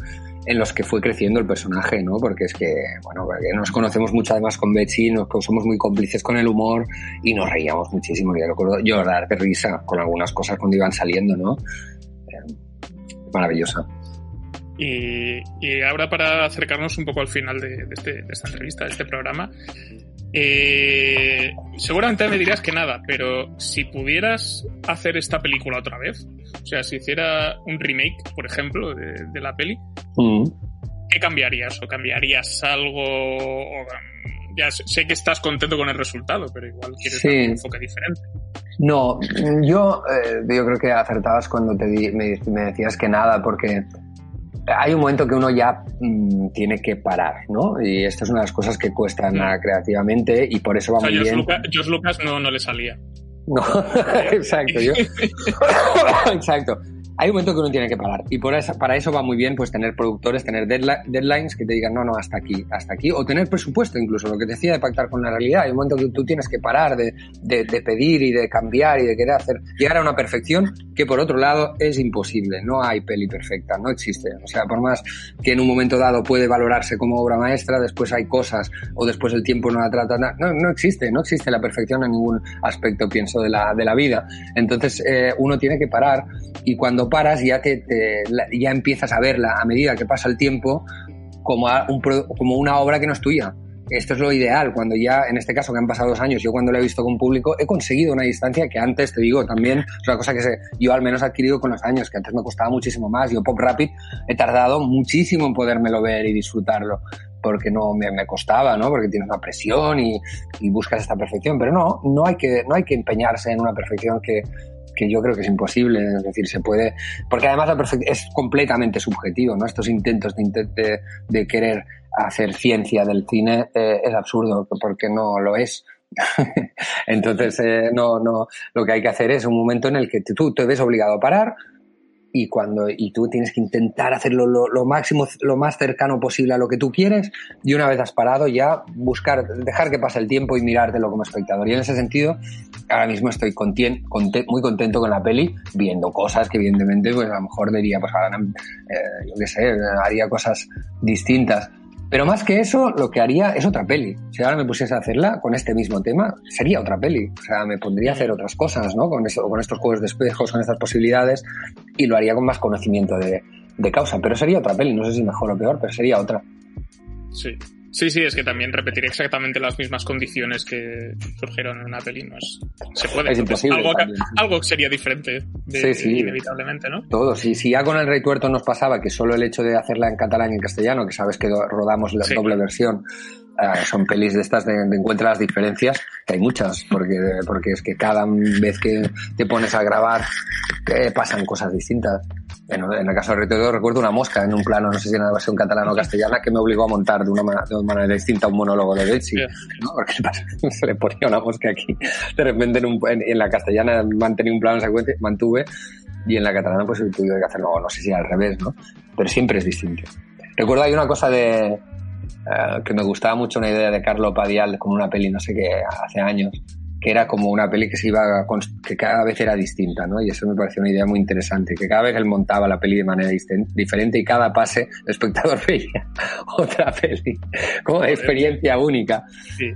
en los que fue creciendo el personaje, ¿no? Porque es que, bueno, porque nos conocemos mucho además con Betsy, nos somos muy cómplices con el humor y nos reíamos muchísimo. Yo recuerdo llorar de risa con algunas cosas cuando iban saliendo, ¿no? Eh, maravillosa. Y, ahora para acercarnos un poco al final de, este, de esta entrevista, de este programa, eh, seguramente me dirías que nada, pero si pudieras hacer esta película otra vez, o sea, si hiciera un remake, por ejemplo, de, de la peli, mm. ¿qué cambiarías? ¿O cambiarías algo? O, ya sé que estás contento con el resultado, pero igual quieres sí. un enfoque diferente. No, yo, eh, yo creo que acertabas cuando te di, me, me decías que nada, porque hay un momento que uno ya mmm, tiene que parar, ¿no? Y esta es una de las cosas que cuestan sí. creativamente y por eso va o sea, muy George bien. Lucas, George Lucas no, no le salía. No, exacto. Yo... exacto hay un momento que uno tiene que parar. Y por eso, para eso va muy bien pues tener productores, tener deadlines que te digan, no, no, hasta aquí, hasta aquí. O tener presupuesto incluso, lo que te decía de pactar con la realidad. Hay un momento que tú tienes que parar de, de, de pedir y de cambiar y de querer hacer, llegar a una perfección que por otro lado es imposible. No hay peli perfecta, no existe. O sea, por más que en un momento dado puede valorarse como obra maestra, después hay cosas o después el tiempo no la trata. No, no existe, no existe la perfección en ningún aspecto, pienso, de la, de la vida. Entonces, eh, uno tiene que parar y cuando paras ya te, ya empiezas a verla a medida que pasa el tiempo como, a un, como una obra que no es tuya. Esto es lo ideal, cuando ya, en este caso que han pasado dos años, yo cuando lo he visto con público he conseguido una distancia que antes, te digo, también es una cosa que se, yo al menos he adquirido con los años, que antes me costaba muchísimo más. Yo Pop Rapid he tardado muchísimo en podérmelo ver y disfrutarlo porque no me, me, costaba, ¿no? Porque tienes una presión y, y, buscas esta perfección, pero no, no hay que, no hay que empeñarse en una perfección que, que yo creo que es imposible, es decir, se puede, porque además la es completamente subjetivo, ¿no? Estos intentos de, de, de querer hacer ciencia del cine eh, es absurdo, porque no lo es. Entonces, eh, no, no, lo que hay que hacer es un momento en el que tú te ves obligado a parar, y cuando y tú tienes que intentar hacerlo lo, lo, máximo lo más cercano posible a lo que tú quieres y una vez has parado ya buscar dejar que pase el tiempo y mirártelo como espectador. Y en ese sentido ahora mismo estoy contien, content, muy contento con la peli viendo cosas que evidentemente pues a lo mejor diría pues ahora eh, yo qué sé haría cosas distintas pero más que eso, lo que haría es otra peli. Si ahora me pusiese a hacerla con este mismo tema, sería otra peli. O sea, me pondría a hacer otras cosas, ¿no? Con, eso, con estos juegos de espejos, con estas posibilidades, y lo haría con más conocimiento de, de causa. Pero sería otra peli, no sé si mejor o peor, pero sería otra. Sí. Sí, sí, es que también repetir exactamente las mismas condiciones que surgieron en una peli no es. Se puede. Es imposible. Algo, algo sería diferente, de, sí, sí. inevitablemente, ¿no? Todo. Si, si ya con el Rey Tuerto nos pasaba que solo el hecho de hacerla en catalán y en castellano, que sabes que rodamos la sí. doble versión, Uh, son pelis de estas de, de, encuentra las diferencias, que hay muchas, porque, porque es que cada vez que te pones a grabar eh, pasan cosas distintas. En, en el caso de Reto recuerdo una mosca en un plano, no sé si en la versión catalana o castellana, que me obligó a montar de una, manera, de una manera distinta un monólogo de Betsy, yeah. ¿no? Porque se le ponía una mosca aquí. De repente en, un, en, en la castellana mantenía un plano secuente, mantuve y en la catalana pues tenido que hacerlo, no sé si al revés, ¿no? Pero siempre es distinto. Recuerdo hay una cosa de eh, que me gustaba mucho una idea de Carlo Padial como una peli, no sé qué, hace años, que era como una peli que se iba que cada vez era distinta, ¿no? Y eso me pareció una idea muy interesante, que cada vez él montaba la peli de manera diferente y cada pase el espectador veía otra peli, como experiencia única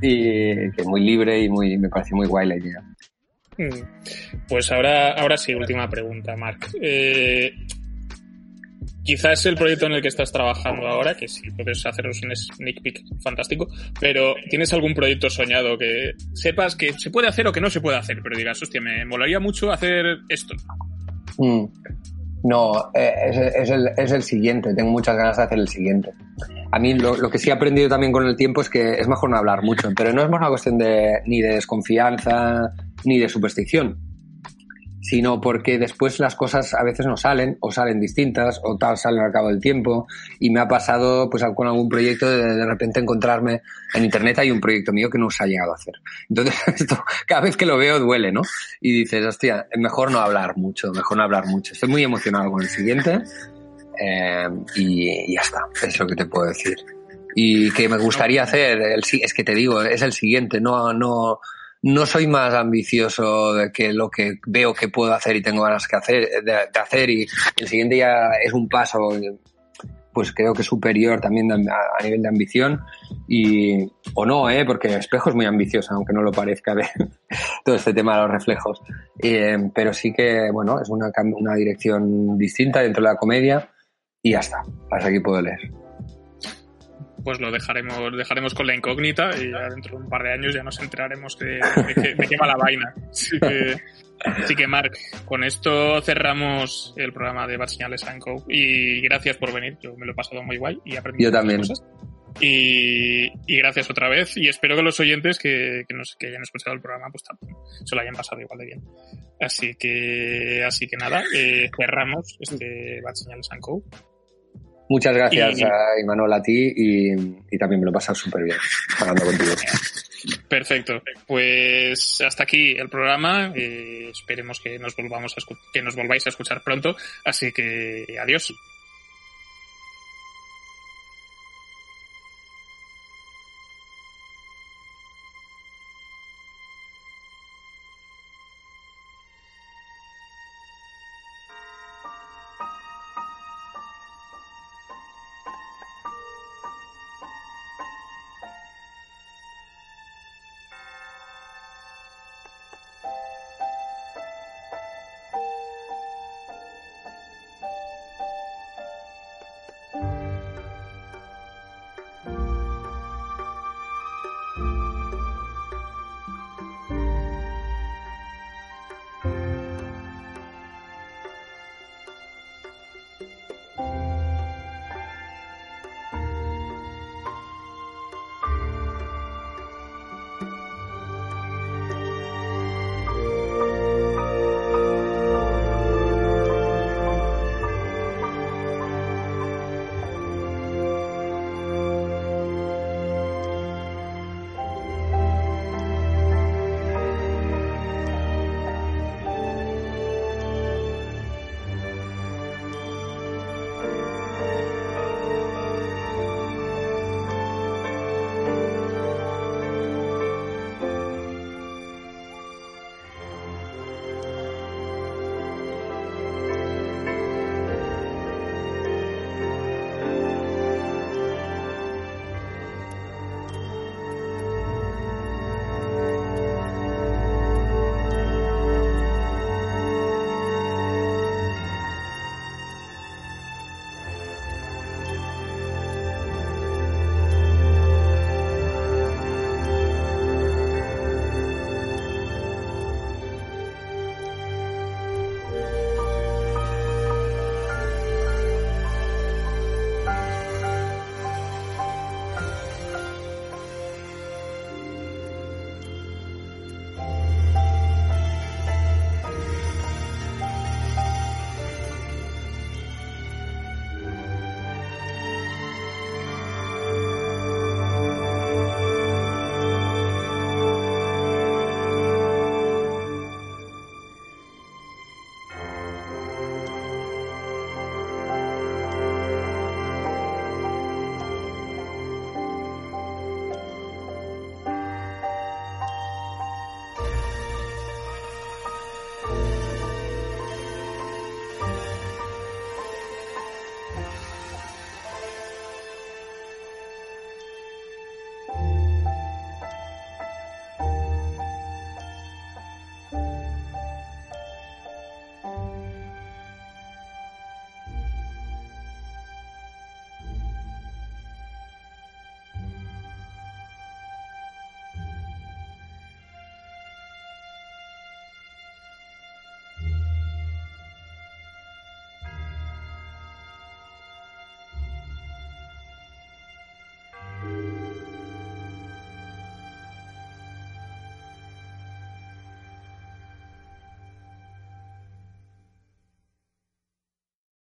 y que muy libre y muy me pareció muy guay la idea. Mm. Pues ahora, ahora sí, última pregunta, Marc. Eh, quizás el proyecto en el que estás trabajando ahora, que sí puedes haceros un sneak peek fantástico, pero ¿tienes algún proyecto soñado que sepas que se puede hacer o que no se puede hacer? Pero digas, hostia, me molaría mucho hacer esto. Mm. No, eh, es, el, es, el, siguiente, tengo muchas ganas de hacer el siguiente. A mí lo, lo, que sí he aprendido también con el tiempo es que es mejor no hablar mucho, pero no es más una cuestión de, ni de desconfianza ni de superstición sino porque después las cosas a veces no salen o salen distintas o tal salen al cabo del tiempo. Y me ha pasado pues con algún proyecto de, de repente encontrarme en internet hay un proyecto mío que no se ha llegado a hacer. Entonces esto cada vez que lo veo duele no y dices hostia mejor no hablar mucho mejor no hablar mucho estoy muy emocionado con el siguiente eh, y, ya está es lo que te puedo decir. Y que me gustaría hacer el, es que te digo es el siguiente no no no soy más ambicioso de que lo que veo que puedo hacer y tengo ganas que hacer, de, hacer y el siguiente ya es un paso pues creo que superior también a, nivel de ambición y o no, ¿eh? porque Espejo es muy ambiciosa, aunque no lo parezca de todo este tema de los reflejos. Eh, pero sí que, bueno, es una, una dirección distinta dentro de la comedia y ya está. Hasta aquí puedo leer pues lo dejaremos, dejaremos con la incógnita y ya dentro de un par de años ya nos enteraremos de, qué va la vaina. Así que, así que, Marc, con esto cerramos el programa de Bad Señales Co. Y gracias por venir, yo me lo he pasado muy guay y he aprendido Yo también. Cosas. Y, y, gracias otra vez y espero que los oyentes que, que, nos, que hayan escuchado el programa pues también se lo hayan pasado igual de bien. Así que, así que nada, eh, cerramos este Bad Señales Co. Muchas gracias, y, a Imanol, a ti y, también me lo he pasado súper bien hablando contigo. Perfecto. Pues hasta aquí el programa. Eh, esperemos que nos volvamos a que nos volváis a escuchar pronto. Así que adiós.